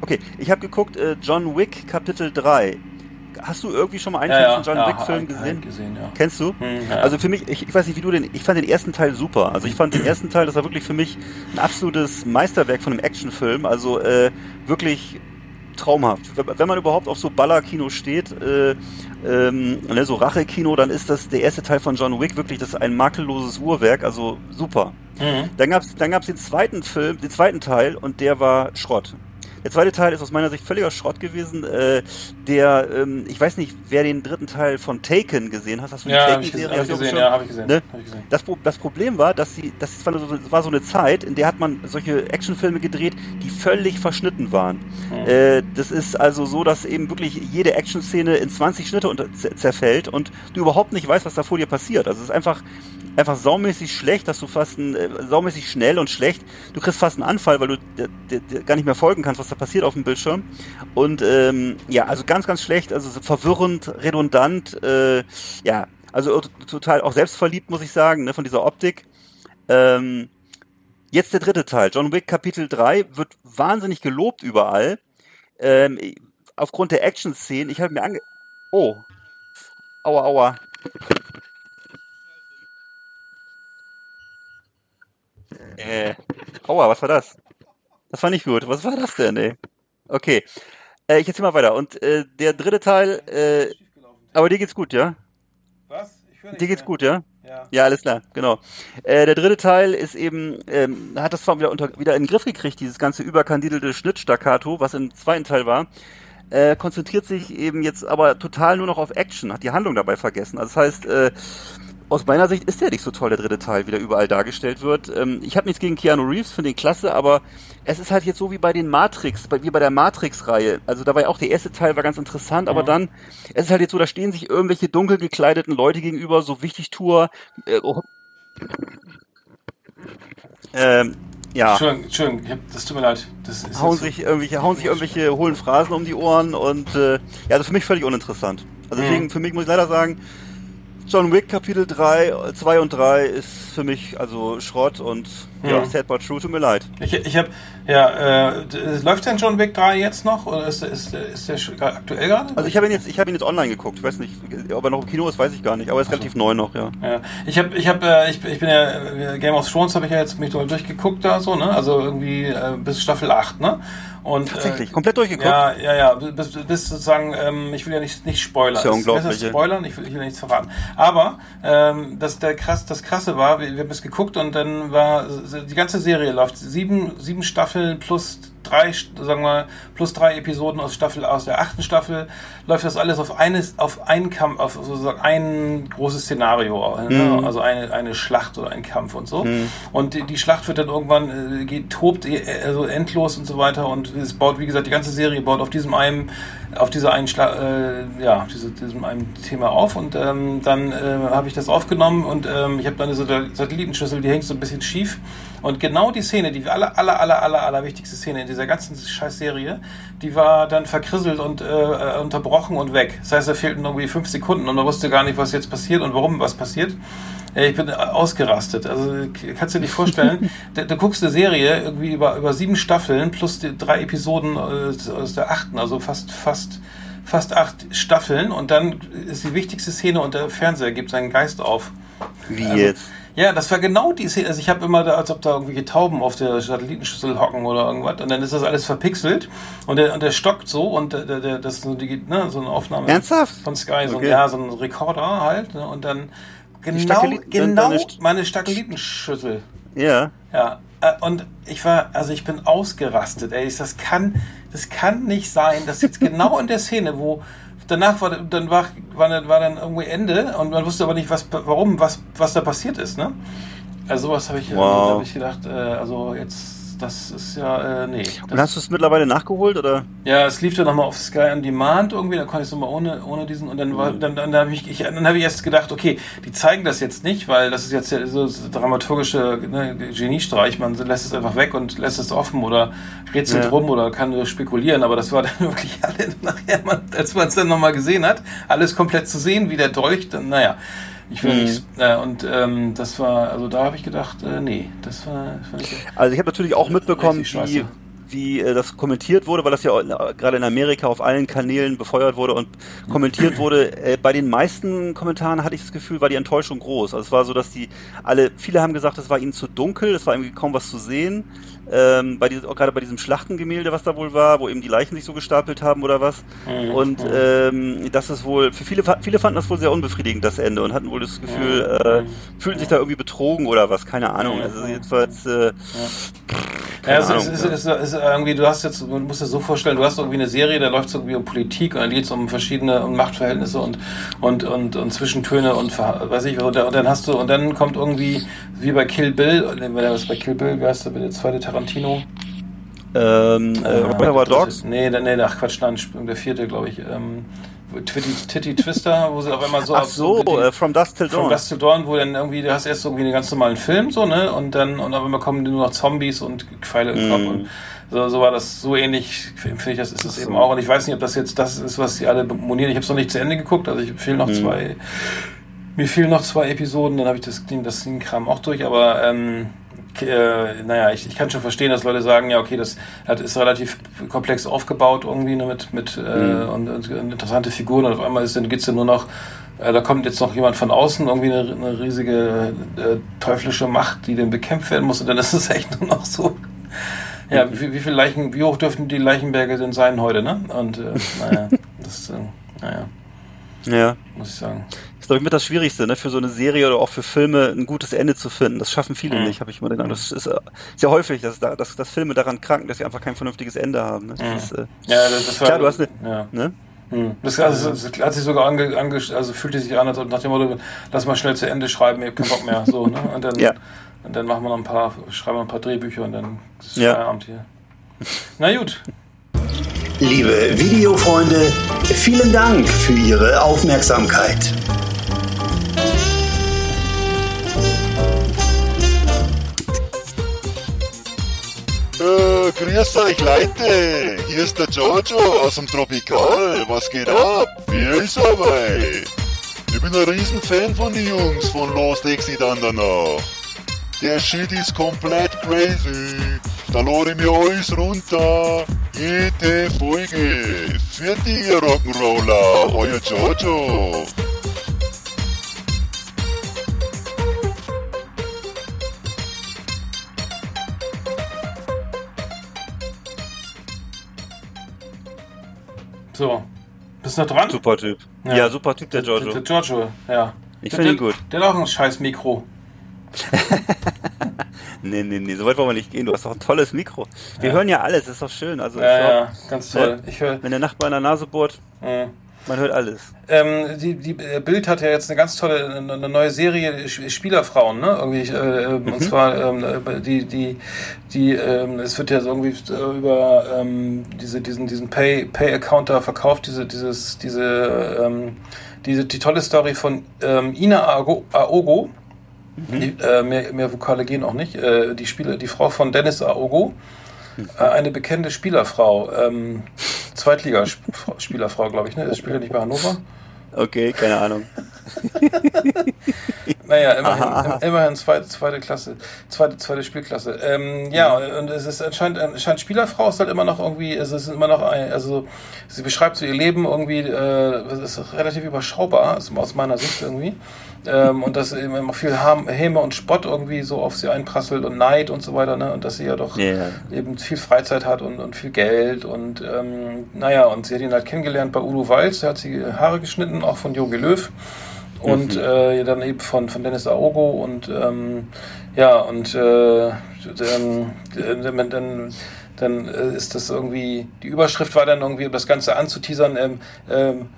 Okay, ich habe geguckt, äh, John Wick Kapitel 3. hast du irgendwie schon mal einen Ja, Film ja, von John ja, Wick Film hab- gesehen? gesehen, ja. Kennst du? Hm, ja. Also für mich, ich, ich weiß nicht, wie du den, ich fand den ersten Teil super. Also ich fand den ersten Teil, das war wirklich für mich ein absolutes Meisterwerk von einem Actionfilm. Also äh, wirklich traumhaft. Wenn man überhaupt auf so Ballerkino steht, äh, ähm, ne, so Rachekino, dann ist das der erste Teil von John Wick wirklich das ist ein makelloses Uhrwerk. Also super. Mhm. Dann gab's dann gab's den zweiten Film, den zweiten Teil und der war Schrott. Der zweite Teil ist aus meiner Sicht völliger Schrott gewesen. Äh, der, ähm, ich weiß nicht, wer den dritten Teil von Taken gesehen hat. Hast du die Ja, Taken-Serie? gesehen, hab gesehen, ja, habe ich gesehen. Ne? Hab ich gesehen. Das, das Problem war, dass sie, das war so, war so eine Zeit, in der hat man solche Actionfilme gedreht, die völlig verschnitten waren. Mhm. Äh, das ist also so, dass eben wirklich jede Actionszene in 20 Schnitte unter, zer- zerfällt und du überhaupt nicht weißt, was da vor dir passiert. Also es ist einfach, einfach saumäßig schlecht, dass du fast ein, äh, saumäßig schnell und schlecht, du kriegst fast einen Anfall, weil du gar nicht mehr folgen kannst, was da passiert auf dem Bildschirm. Und ähm, ja, also ganz, ganz schlecht, also so verwirrend, redundant, äh, ja, also total auch selbstverliebt, muss ich sagen, ne, von dieser Optik. Ähm, jetzt der dritte Teil, John Wick Kapitel 3, wird wahnsinnig gelobt überall. Ähm, aufgrund der Action-Szenen, ich habe mir ange... Oh. Aua, aua. Äh, aua, was war das? Das war nicht gut. Was war das denn, ey? Okay. Äh, ich erzähl mal weiter. Und äh, der dritte Teil, äh, aber dir geht's gut, ja? Was? Ich höre Dir geht's gut, ja? Ja. Ja, alles klar, genau. Äh, der dritte Teil ist eben, ähm, hat das zwar wieder, unter, wieder in den Griff gekriegt, dieses ganze überkandidelte Schnittstaccato, was im zweiten Teil war, äh, konzentriert sich eben jetzt aber total nur noch auf Action, hat die Handlung dabei vergessen. Also das heißt, äh, aus meiner Sicht ist der nicht so toll, der dritte Teil, wie der überall dargestellt wird. Ähm, ich habe nichts gegen Keanu Reeves, finde ihn klasse, aber es ist halt jetzt so wie bei den Matrix, bei, wie bei der Matrix-Reihe. Also da war ja auch der erste Teil war ganz interessant, aber dann, es ist halt jetzt so, da stehen sich irgendwelche dunkel gekleideten Leute gegenüber, so wichtig Tour. Äh, oh, ähm, ja, Entschuldigung, Entschuldigung, hab, das tut mir leid. Das ist hauen jetzt so- sich irgendwelche, hauen sich irgendwelche hohlen Phrasen um die Ohren und äh, ja, also für mich völlig uninteressant. Also Mhm. deswegen, für mich muss ich leider sagen, John Wick Kapitel 3, 2 und 3 ist für mich also Schrott und ja, sad but true, tut mir leid. Ich, ich habe, ja, äh, läuft denn John Wick 3 jetzt noch oder ist, der- ist, ist der aktuell gerade? Also ich habe ihn jetzt, ich habe ihn jetzt online geguckt. Ich weiß nicht, ob er noch im Kino ist, weiß ich gar nicht, aber er ist relativ neu noch, ja. Ja, ich habe, ich habe, äh, ich, ich bin ja äh, Game of Thrones habe ich ja jetzt mich durchgeguckt da so, ne? Also irgendwie äh, bis Staffel 8, ne? Und Tatsächlich, Äh, komplett durchgeguckt. ja, ja, ja, bis, bis sozusagen, ähm, ich will ja nicht, nicht spoilern. Ist ja unglaublich, ist ja. spoilern, ich will, ich will nichts verraten. Aber ähm, das, der krass, das Krasse war, wir, wir haben es geguckt und dann war die ganze Serie läuft sieben, sieben Staffeln plus drei, sagen wir, plus drei Episoden aus Staffel, aus der achten Staffel, läuft das alles auf eines, auf einen Kampf, auf sozusagen ein großes Szenario, ne? Mhm. also eine, eine Schlacht oder ein Kampf und so. Und die, die Schlacht wird dann irgendwann, äh, geht, tobt äh, also endlos und so weiter und es baut, wie gesagt, die ganze Serie baut auf diesem einen, auf dieser einen Schla äh, ja, diese, diesem einen Thema auf und ähm, dann äh, habe ich das aufgenommen und ähm, ich habe dann eine Sat- Satellitenschüssel, die hängt so ein bisschen schief und genau die Szene, die aller, aller, aller, aller, aller wichtigste Szene in dieser ganzen Scheißserie, die war dann verkrisselt und äh, unterbrochen und weg. Das heißt, da fehlten irgendwie fünf Sekunden und man wusste gar nicht, was jetzt passiert und warum was passiert. Äh, Ich bin ausgerastet. Also kannst du dir nicht vorstellen, du, du guckst eine Serie irgendwie über, über sieben Staffeln plus drei Episoden äh, aus der achten, also fast, fast, fast acht Staffeln und dann ist die wichtigste Szene und der Fernseher gibt seinen Geist auf. Wie Also, jetzt? Ja, das war genau die Szene. Also ich habe immer, da, als ob da irgendwelche Tauben auf der Satellitenschüssel hocken oder irgendwas. Und dann ist das alles verpixelt und der, und der stockt so und der, der, das ist so, die, ne, so eine Aufnahme Ernsthaft? von Sky, so, Okay. ja, so ein Rekorder halt. Ne, und dann genau, genau meine Satellitenschüssel. Ja. Ja, und ich war, also ich bin ausgerastet, ey. Das kann, das kann nicht sein, dass jetzt genau in der Szene, wo danach war, dann war, war, dann- war dann irgendwie Ende und man wusste aber nicht, was, warum, was, was da passiert ist, ne? Also sowas habe ich, äh, Wow. hab ich gedacht, äh, also jetzt, das ist ja, äh, nee. Und hast du es mittlerweile nachgeholt oder? ja, es lief dann nochmal auf Sky on Demand irgendwie, da konnte ich es nochmal ohne, ohne diesen und dann war, dann, dann, dann habe ich, ich, dann habe ich erst gedacht, okay, die zeigen das jetzt nicht, weil das ist jetzt so dramaturgische ne, Geniestreich, man lässt es einfach weg und lässt es offen oder rätselt Ja. rum oder kann nur spekulieren, aber das war dann wirklich alle nachher, man, als man es dann nochmal gesehen hat, alles komplett zu sehen, wie der Dolch, dann, naja. Ich will Mhm. nicht, äh, und ähm, das war, also da habe ich gedacht, äh, nee, das war, ich Also ich habe natürlich auch mitbekommen, wie, wie äh, das kommentiert wurde, weil das ja äh, gerade in Amerika auf allen Kanälen befeuert wurde und kommentiert wurde. Äh, bei den meisten Kommentaren hatte ich das Gefühl, war die Enttäuschung groß. Also es war so, dass die alle, viele haben gesagt, es war ihnen zu dunkel, es war irgendwie kaum was zu sehen. Ähm, bei diesem, auch gerade bei diesem Schlachtengemälde, was da wohl war, wo eben die Leichen sich so gestapelt haben oder was. Mhm. Und ähm, das ist wohl, für viele, viele fanden das wohl sehr unbefriedigend, das Ende, und hatten wohl das Gefühl, äh, fühlten sich da irgendwie betrogen oder was, keine Ahnung. Also jedenfalls, äh, Ja, es, Keine ist, es, Ahnung, ist, es ist irgendwie, du hast jetzt, du musst dir so vorstellen, du hast irgendwie eine Serie, da läuft es irgendwie um Politik und dann geht es um verschiedene um Machtverhältnisse und, und, und, und Zwischentöne und weiß ich, und dann und dann hast du, und dann kommt irgendwie, wie bei Kill Bill, wenn der was bei Kill Bill, wie heißt der, der zweite Tarantino? ähm, äh, Reservoir das Dogs. Nee, nee, ach Quatsch, nein, der vierte, glaube ich. Ähm, Titty, Titty Twister, wo sie auf einmal so Ach auf so, die- äh, From Dusk Till From Dawn. Dusk Till Dawn, wo dann irgendwie, du hast erst irgendwie einen ganz normalen Film, so, ne, und dann, und auf einmal kommen nur noch Zombies und Pfeile im Kopf Mhm. und so, so war das, so ähnlich, finde ich, das ist es eben auch. Und ich weiß nicht, ob das jetzt das ist, was die alle monieren. Ich habe es noch nicht zu Ende geguckt, also ich fehlen noch Mhm. zwei, mir fehlen noch zwei Episoden, dann habe ich das, das Ding Kram auch durch, aber, ähm, äh, naja, ich, ich kann schon verstehen, dass Leute sagen, ja, okay, das hat, ist relativ komplex aufgebaut irgendwie ne, mit, mit äh, und, und interessante Figuren und auf einmal ist, dann geht's ja nur noch, äh, da kommt jetzt noch jemand von außen, irgendwie eine, eine riesige äh, teuflische Macht, die dann bekämpft werden muss und dann ist es echt nur noch so. Ja, wie, wie viele Leichen, wie hoch dürften die Leichenberge denn sein heute, ne? Und äh, naja, das, äh, naja, Ja. muss ich sagen. Ist, glaube ich, mit das Schwierigste, ne, für so eine Serie oder auch für Filme ein gutes Ende zu finden. Das schaffen viele Mhm. nicht, habe ich immer den Eindruck. Das ist, äh, ist ja häufig, dass, da- dass, dass Filme daran kranken, dass sie einfach kein vernünftiges Ende haben. Ne? Das Mhm. ist, äh, Ja, das, war, Klar, du hast eine- ja. ne? Hm. Das, also, das hat sich sogar ange, ange, also fühlte sich an, als ob nach dem Motto, lass mal schnell zu Ende schreiben, ich hab keinen Bock mehr. So, ne? Und dann, Ja. und dann machen wir noch ein paar, schreiben wir ein paar Drehbücher und dann ist Ja. Feierabend hier. Na gut. Liebe Videofreunde, vielen Dank für Ihre Aufmerksamkeit. Äh, grüß euch Leute, hier ist der Giorgio aus dem Tropikal. Was geht ab? Wer ist dabei? Ich bin ein Riesenfan von den Jungs von Lost Exit Andernach. Der Shit ist komplett crazy. Da lade ich mir alles runter. Jede Folge. Für die ihr Rock'n'Roller, euer Giorgio. So. Bist du noch dran? Super Typ. Ja. Ja, super Typ, der Der, Giorgio. Giorgio, ja. Ich Der- finde ihn der- gut. Der hat auch ein scheiß Mikro. Nee, nee, nee, so weit wollen wir nicht gehen. Du hast doch ein tolles Mikro. Wir hören ja alles, ist doch schön. Also, Ja, ja, ganz toll. Ich höre. wenn der Nachbar in der Nase bohrt, Äh, man hört alles. Ähm, die, die äh, Bild hat ja jetzt eine ganz tolle, eine eine neue Serie Sch- Spielerfrauen, ne? Irgendwie, äh, ähm, und zwar ähm, äh, die, die, die, ähm, es wird ja so irgendwie äh, über ähm, diese, diesen, diesen Pay, Pay-Account da verkauft, diese, dieses, diese, ähm, diese, die tolle Story von ähm, Ina Aogo, Aogo. Die, äh, mehr, mehr Vokale gehen auch nicht. Äh, die Spieler, die Frau von Dennis Aogo, äh, eine bekannte Spielerfrau, ähm, Zweitligaspielerfrau, glaube ich, ne? Das spielt ja nicht bei Hannover. Okay, keine Ahnung. Naja, immerhin, im- immerhin zweite, zweite Klasse, zweite, zweite Spielklasse. Ähm, ja, und es ist anscheinend, anscheinend Spielerfrau ist halt immer noch irgendwie, es ist immer noch ein, also sie beschreibt so ihr Leben irgendwie, äh, es ist relativ überschaubar, also aus meiner Sicht irgendwie. Ähm, und dass eben immer viel Ham- Häme und Spott irgendwie so auf sie einprasselt und Neid und so weiter, ne? Und dass sie ja doch Ja. eben viel Freizeit hat und, und viel Geld und ähm, naja, und sie hat ihn halt kennengelernt bei Udo Walz, da hat sie Haare geschnitten, auch von Jogi Löw und äh, dann eben von, von Dennis Aogo und ähm, ja, und äh, dann, dann, dann, dann äh, ist das irgendwie, die Überschrift war dann irgendwie, um das Ganze anzuteasern, ähm, ähm,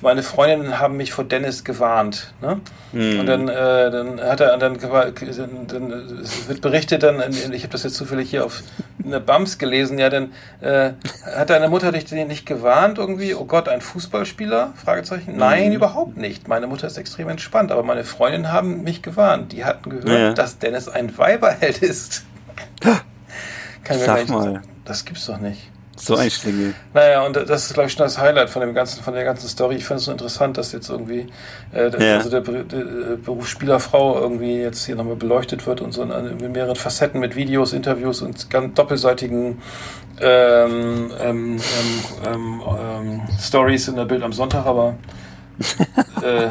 meine Freundinnen haben mich vor Dennis gewarnt. Ne? Hm. Und dann, äh, dann hat er, dann, dann, dann wird berichtet, dann, ich habe das jetzt zufällig hier auf eine Bams gelesen, ja, dann äh, hat deine Mutter dich denn nicht gewarnt irgendwie? Oh Gott, ein Fußballspieler? Fragezeichen. Nein, Mhm. überhaupt nicht. Meine Mutter ist extrem entspannt, aber meine Freundinnen haben mich gewarnt. Die hatten gehört, Ja. dass Dennis ein Weiberheld ist. Kann ich Sag mal. Das gibt's doch nicht. So ein Schlingel. Naja, und das ist, glaube ich, schon das Highlight von dem ganzen, von der ganzen Story. Ich finde es so interessant, dass jetzt irgendwie äh, Ja. also der, Be- der äh, Beruf Spielerfrau irgendwie jetzt hier nochmal beleuchtet wird und so in, mehreren Facetten mit Videos, Interviews und ganz doppelseitigen ähm, ähm, ähm, ähm, ähm, Stories in der Bild am Sonntag, aber äh,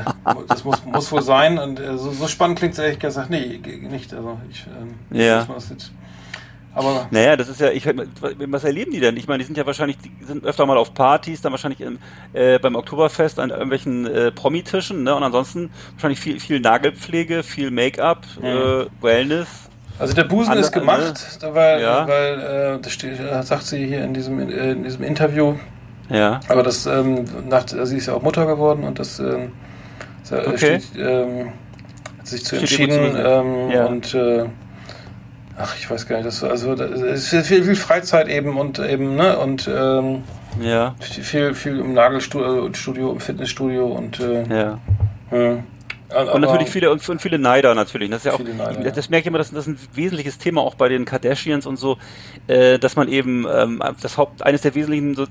das muss, muss wohl sein. Und äh, so, so spannend klingt es ehrlich gesagt nee, nicht. Also ich, ähm, Ja. muss man das jetzt, aber Naja, das ist ja, ich was erleben die denn? Ich meine, die sind ja wahrscheinlich, die sind öfter mal auf Partys, dann wahrscheinlich im, äh, beim Oktoberfest an irgendwelchen äh, Promitischen, ne? Und ansonsten wahrscheinlich viel, viel Nagelpflege, viel Make-up, äh, Wellness. Also der Busen Andere- ist gemacht, weil, Ja. weil äh, das steht, äh, sagt sie hier in diesem, in diesem Interview, Ja. aber das ähm, nach, also sie ist ja auch Mutter geworden und das ähm, äh, Okay. steht, ähm, hat sich zu Steht entschieden ähm, Ja. und äh, ach ich weiß gar nicht, das also das ist viel, viel, Freizeit eben und eben ne und ähm, Ja. viel viel im Nagelstudio, Studio, im Fitnessstudio und äh, Ja. Hm. Und natürlich viele und, viele Neider natürlich. Das ist ja auch, Neider, das merke ich immer, das, das ist ein wesentliches Thema auch bei den Kardashians und so, äh, dass man eben ähm, das Haupt eines der wesentlichen so,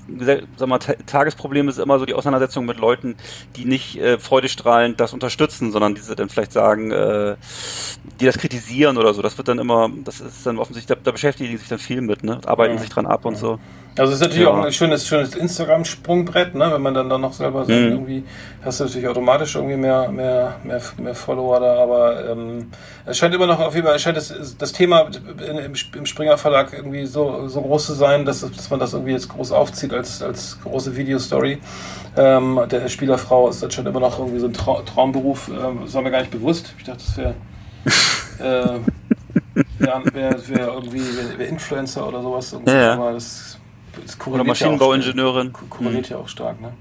sag mal, Ta- Tagesprobleme ist immer so die Auseinandersetzung mit Leuten, die nicht äh, freudestrahlend das unterstützen, sondern diese dann vielleicht sagen, äh, die das kritisieren oder so. Das wird dann immer, das ist dann offensichtlich, da, da beschäftigen die sich dann viel mit, ne? Arbeiten Ja. sich dran ab und so. Also es ist natürlich Ja. auch ein schönes, schönes Instagram-Sprungbrett, ne? wenn man dann, dann noch selber sagt, Mhm. irgendwie hast du natürlich automatisch irgendwie mehr, mehr, mehr, mehr Follower da, aber ähm, es scheint immer noch auf jeden Fall, es scheint das, das Thema in, im, im Springer Verlag irgendwie so, so groß zu sein, dass, dass man das irgendwie jetzt groß aufzieht als, als große Videostory. Ähm, der Spielerfrau ist das schon immer noch irgendwie so ein Trau Traumberuf, ähm, das war mir gar nicht bewusst. Ich dachte, das wäre äh, wäre wär, wär irgendwie wär, wär Influencer oder sowas. Ja, ja. Das Oder Maschinenbauingenieurin. Ja stark. korreliert ja auch stark, ne?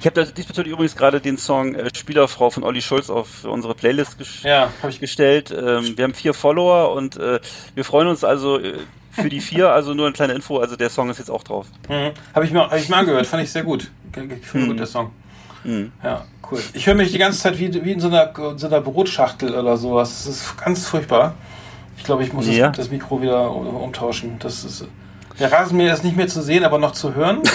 Ich habe diesbezüglich übrigens gerade den Song äh, Spielerfrau von Olli Schulz auf unsere Playlist gesch Ja, habe ich gestellt. Ähm, wir haben vier Follower und äh, wir freuen uns also äh, für die vier, also nur eine kleine Info, also der Song ist jetzt auch drauf. Mhm. Habe ich, mir- hab ich mal angehört, fand ich sehr gut. Ge- ge- Gefällt mir gut, der Song. Mhm. Ja, cool. Ich höre mich die ganze Zeit wie, wie in so einer, in so einer Brotschachtel oder sowas. Das ist ganz furchtbar. Ich glaube, ich muss Ja. das, das Mikro wieder um- umtauschen. Das ist, der Rasenmäher ist nicht mehr zu sehen, aber noch zu hören.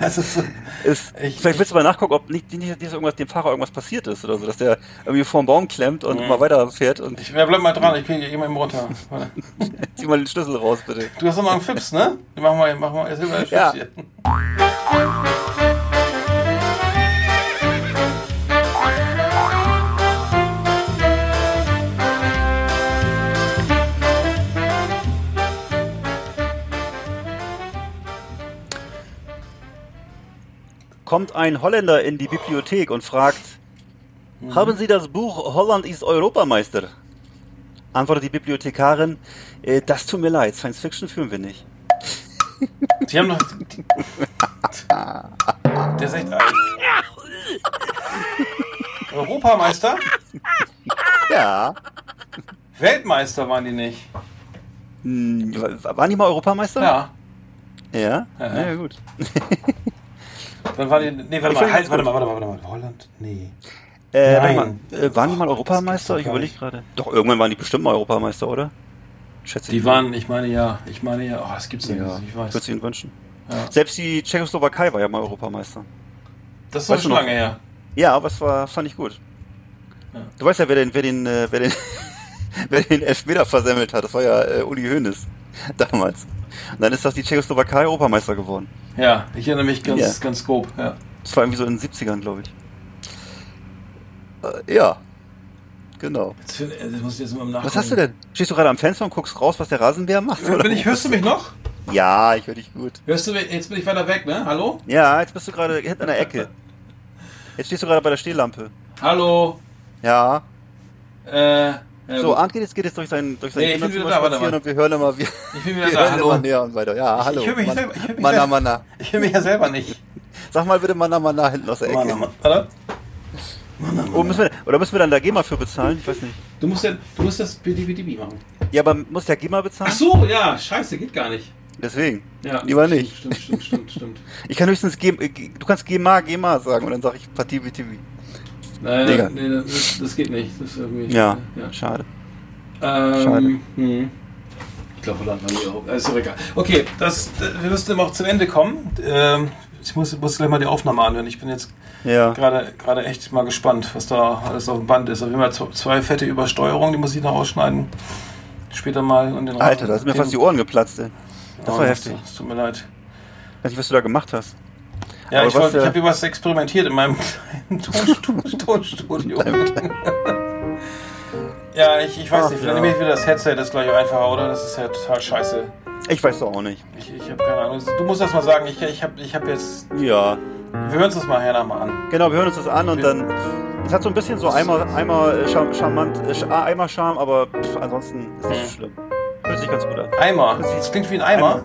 das ist, Ist, Ich- vielleicht willst du mal nachgucken, ob nicht, nicht, nicht irgendwas, dem Fahrer irgendwas passiert ist oder so, dass der irgendwie vor dem Baum klemmt und immer weiter fährt und ich, ja, bleib mal dran, ich kriege immer eben runter. Zieh mal den Schlüssel raus, bitte. Du hast noch mal einen Fips, ne? Mach mal, mach mal, erzähl mal einen Fips Ja. hier. Kommt ein Holländer in die Bibliothek und fragt, haben Sie das Buch Holland ist Europameister? Antwortet die Bibliothekarin, äh, das tut mir leid, Science Fiction führen wir nicht. Die haben noch. Der ist echt alt. Europameister? Ja. Weltmeister waren die nicht. Hm, wa- waren die mal Europameister? Ja. Ja? Ja. Ja, ja gut. Dann waren die. Nee, warte Ich mal, halt, warte mal, warte mal, warte mal. Holland? Nee. Äh, warte Nein. mal, äh, waren die mal Europameister? Ich überlege gerade. Doch, irgendwann waren die bestimmt mal Europameister, oder? Schätze ich. Die waren, ich meine ja, ich meine ja, oh, das gibt's ja, Ja, nicht, ich weiß. es ihnen wünschen. Ja. Selbst die Tschechoslowakei war ja mal Europameister. Das war Weißt du schon lange her. Ja, aber es war, fand ich gut. Ja. Du weißt ja, wer den, wer den, äh, wer den, wer den Elfmeter versemmelt hat. Das war ja äh, Uli Hoeneß damals. Und dann ist das die Tschechoslowakei Europameister geworden. Ja, ich erinnere mich ganz, Ja. ganz grob, ja. Das war irgendwie so in den 70ern, glaube ich. Äh, ja. Genau. Jetzt, äh, das muss ich jetzt mal. Was hast du denn? Stehst du gerade am Fenster und guckst raus, was der Rasenbär macht? Bin ich, hörst du mich noch? Ja, ich höre dich gut. Hörst du mich? Jetzt bin ich weiter weg, ne? Hallo? Ja, jetzt bist du gerade hinten in der Ecke. Jetzt stehst du gerade bei der Stehlampe. Hallo? Ja. Äh, ja, So. Arndt geht jetzt, geht jetzt durch sein, durch sein Nee, ich bin Kinderzimmer wieder da, spazieren mal. und wir hören immer, wir, ich bin wieder wir da, hören hallo. immer näher und weiter. Ja, hallo. Ich höre mich Mann- selber, ich höre mich, Manna, selber, Manna. ich höre mich ja selber nicht. Sag mal bitte Manna, Manna hinten aus der Ecke. Mann, Mann, warte. Oh, müssen wir, oder müssen wir dann da GEMA für bezahlen? Ich weiß nicht. Du musst, ja, du musst das BDBDB machen. Ja, aber muss der GEMA bezahlen? Ach so, ja, scheiße, geht gar nicht. Deswegen. Ja, Lieber nicht. Stimmt, stimmt, stimmt, stimmt. Ich kann höchstens G äh, G- du kannst GEMA, GEMA sagen und dann sage ich Partie BTV. Nein, Digga. nee, das, das geht nicht. Das ist irgendwie, Ja, ja. schade. Ähm, Schade. Hm. glaube, Holland war nie Europa. Ist doch egal. Okay, das, wir müssen immer auch zum Ende kommen. Ähm, ich muss, muss gleich mal die Aufnahme anhören. Ich bin jetzt Ja. gerade gerade echt mal gespannt, was da alles auf dem Band ist. Auf jeden Fall zwei fette Übersteuerungen, die muss ich noch ausschneiden. Später mal. Und den Alter, da sind mir fast die Ohren geplatzt. Ey. Das Oh, war heftig. Es tut mir leid. Weiß nicht, was du da gemacht hast. Ja, Aber ich, was, ich äh, habe hier was experimentiert in meinem kleinen Tonstu- Tonstudio. ja, ich, ich weiß Ach, nicht, vielleicht ja. nehme ich wieder das Headset, das ist gleich einfacher, oder? Das ist ja total scheiße. Ich weiß doch auch nicht. Ich, ich habe keine Ahnung. Du musst das mal sagen, ich, ich habe ich hab jetzt. Ja. Wir hören uns das mal nachher mal an. Genau, wir hören uns das an und dann. Es hat so ein bisschen so einmal, einmal äh, char charmant, äh, einmal Charme, aber pff, ansonsten ist nicht so schlimm. Hört sich ganz gut an. Eimer. Das klingt wie ein Eimer.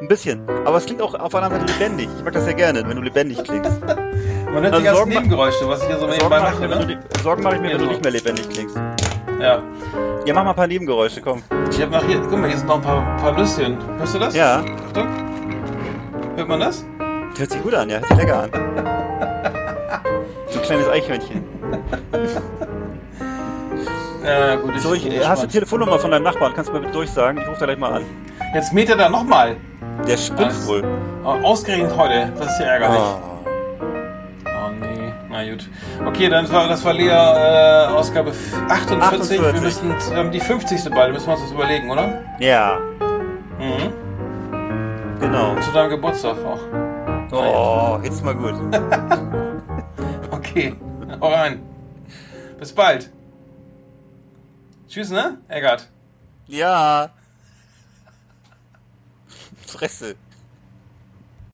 Ein bisschen. Aber es klingt auch auf anderen Seite lebendig. Ich mag das sehr gerne, wenn du lebendig klingst. Man hört Also die ganzen Sorgen- Nebengeräusche, was ich hier so nebenbei mache wenn du, Ne? die- Sorgen mache ich mir, wenn Ja, du so. nicht mehr lebendig klingst. Ja. Ja, mach mal ein paar Nebengeräusche, komm. Ich habe noch hier, guck mal, hier sind noch ein paar, paar Nüsschen. Hörst du das? Ja, Achtung. Hört man das? hört sich gut an, ja, hört sich lecker an. So ein kleines Eichhörnchen. Ja, gut. Ich So, ich, äh, hast du die. Telefonnummer von deinem Nachbarn? Kannst du mir bitte durchsagen? Ich rufe da gleich mal an. Jetzt mäht er da nochmal. Der spinnt Was? wohl. Ausgerechnet heute. Das ist ja ärgerlich. Oh. Oh nee, na gut. Okay, dann war das war Lea äh, Ausgabe f- 48. 48. Wir müssen haben die 50. bald, müssen wir uns das überlegen, oder? Ja, Mhm. genau. Zu deinem Geburtstag auch. Oh, jetzt mal gut. Okay, hau rein. Bis bald. Tschüss, ne? Eggert. Ja. Fresse.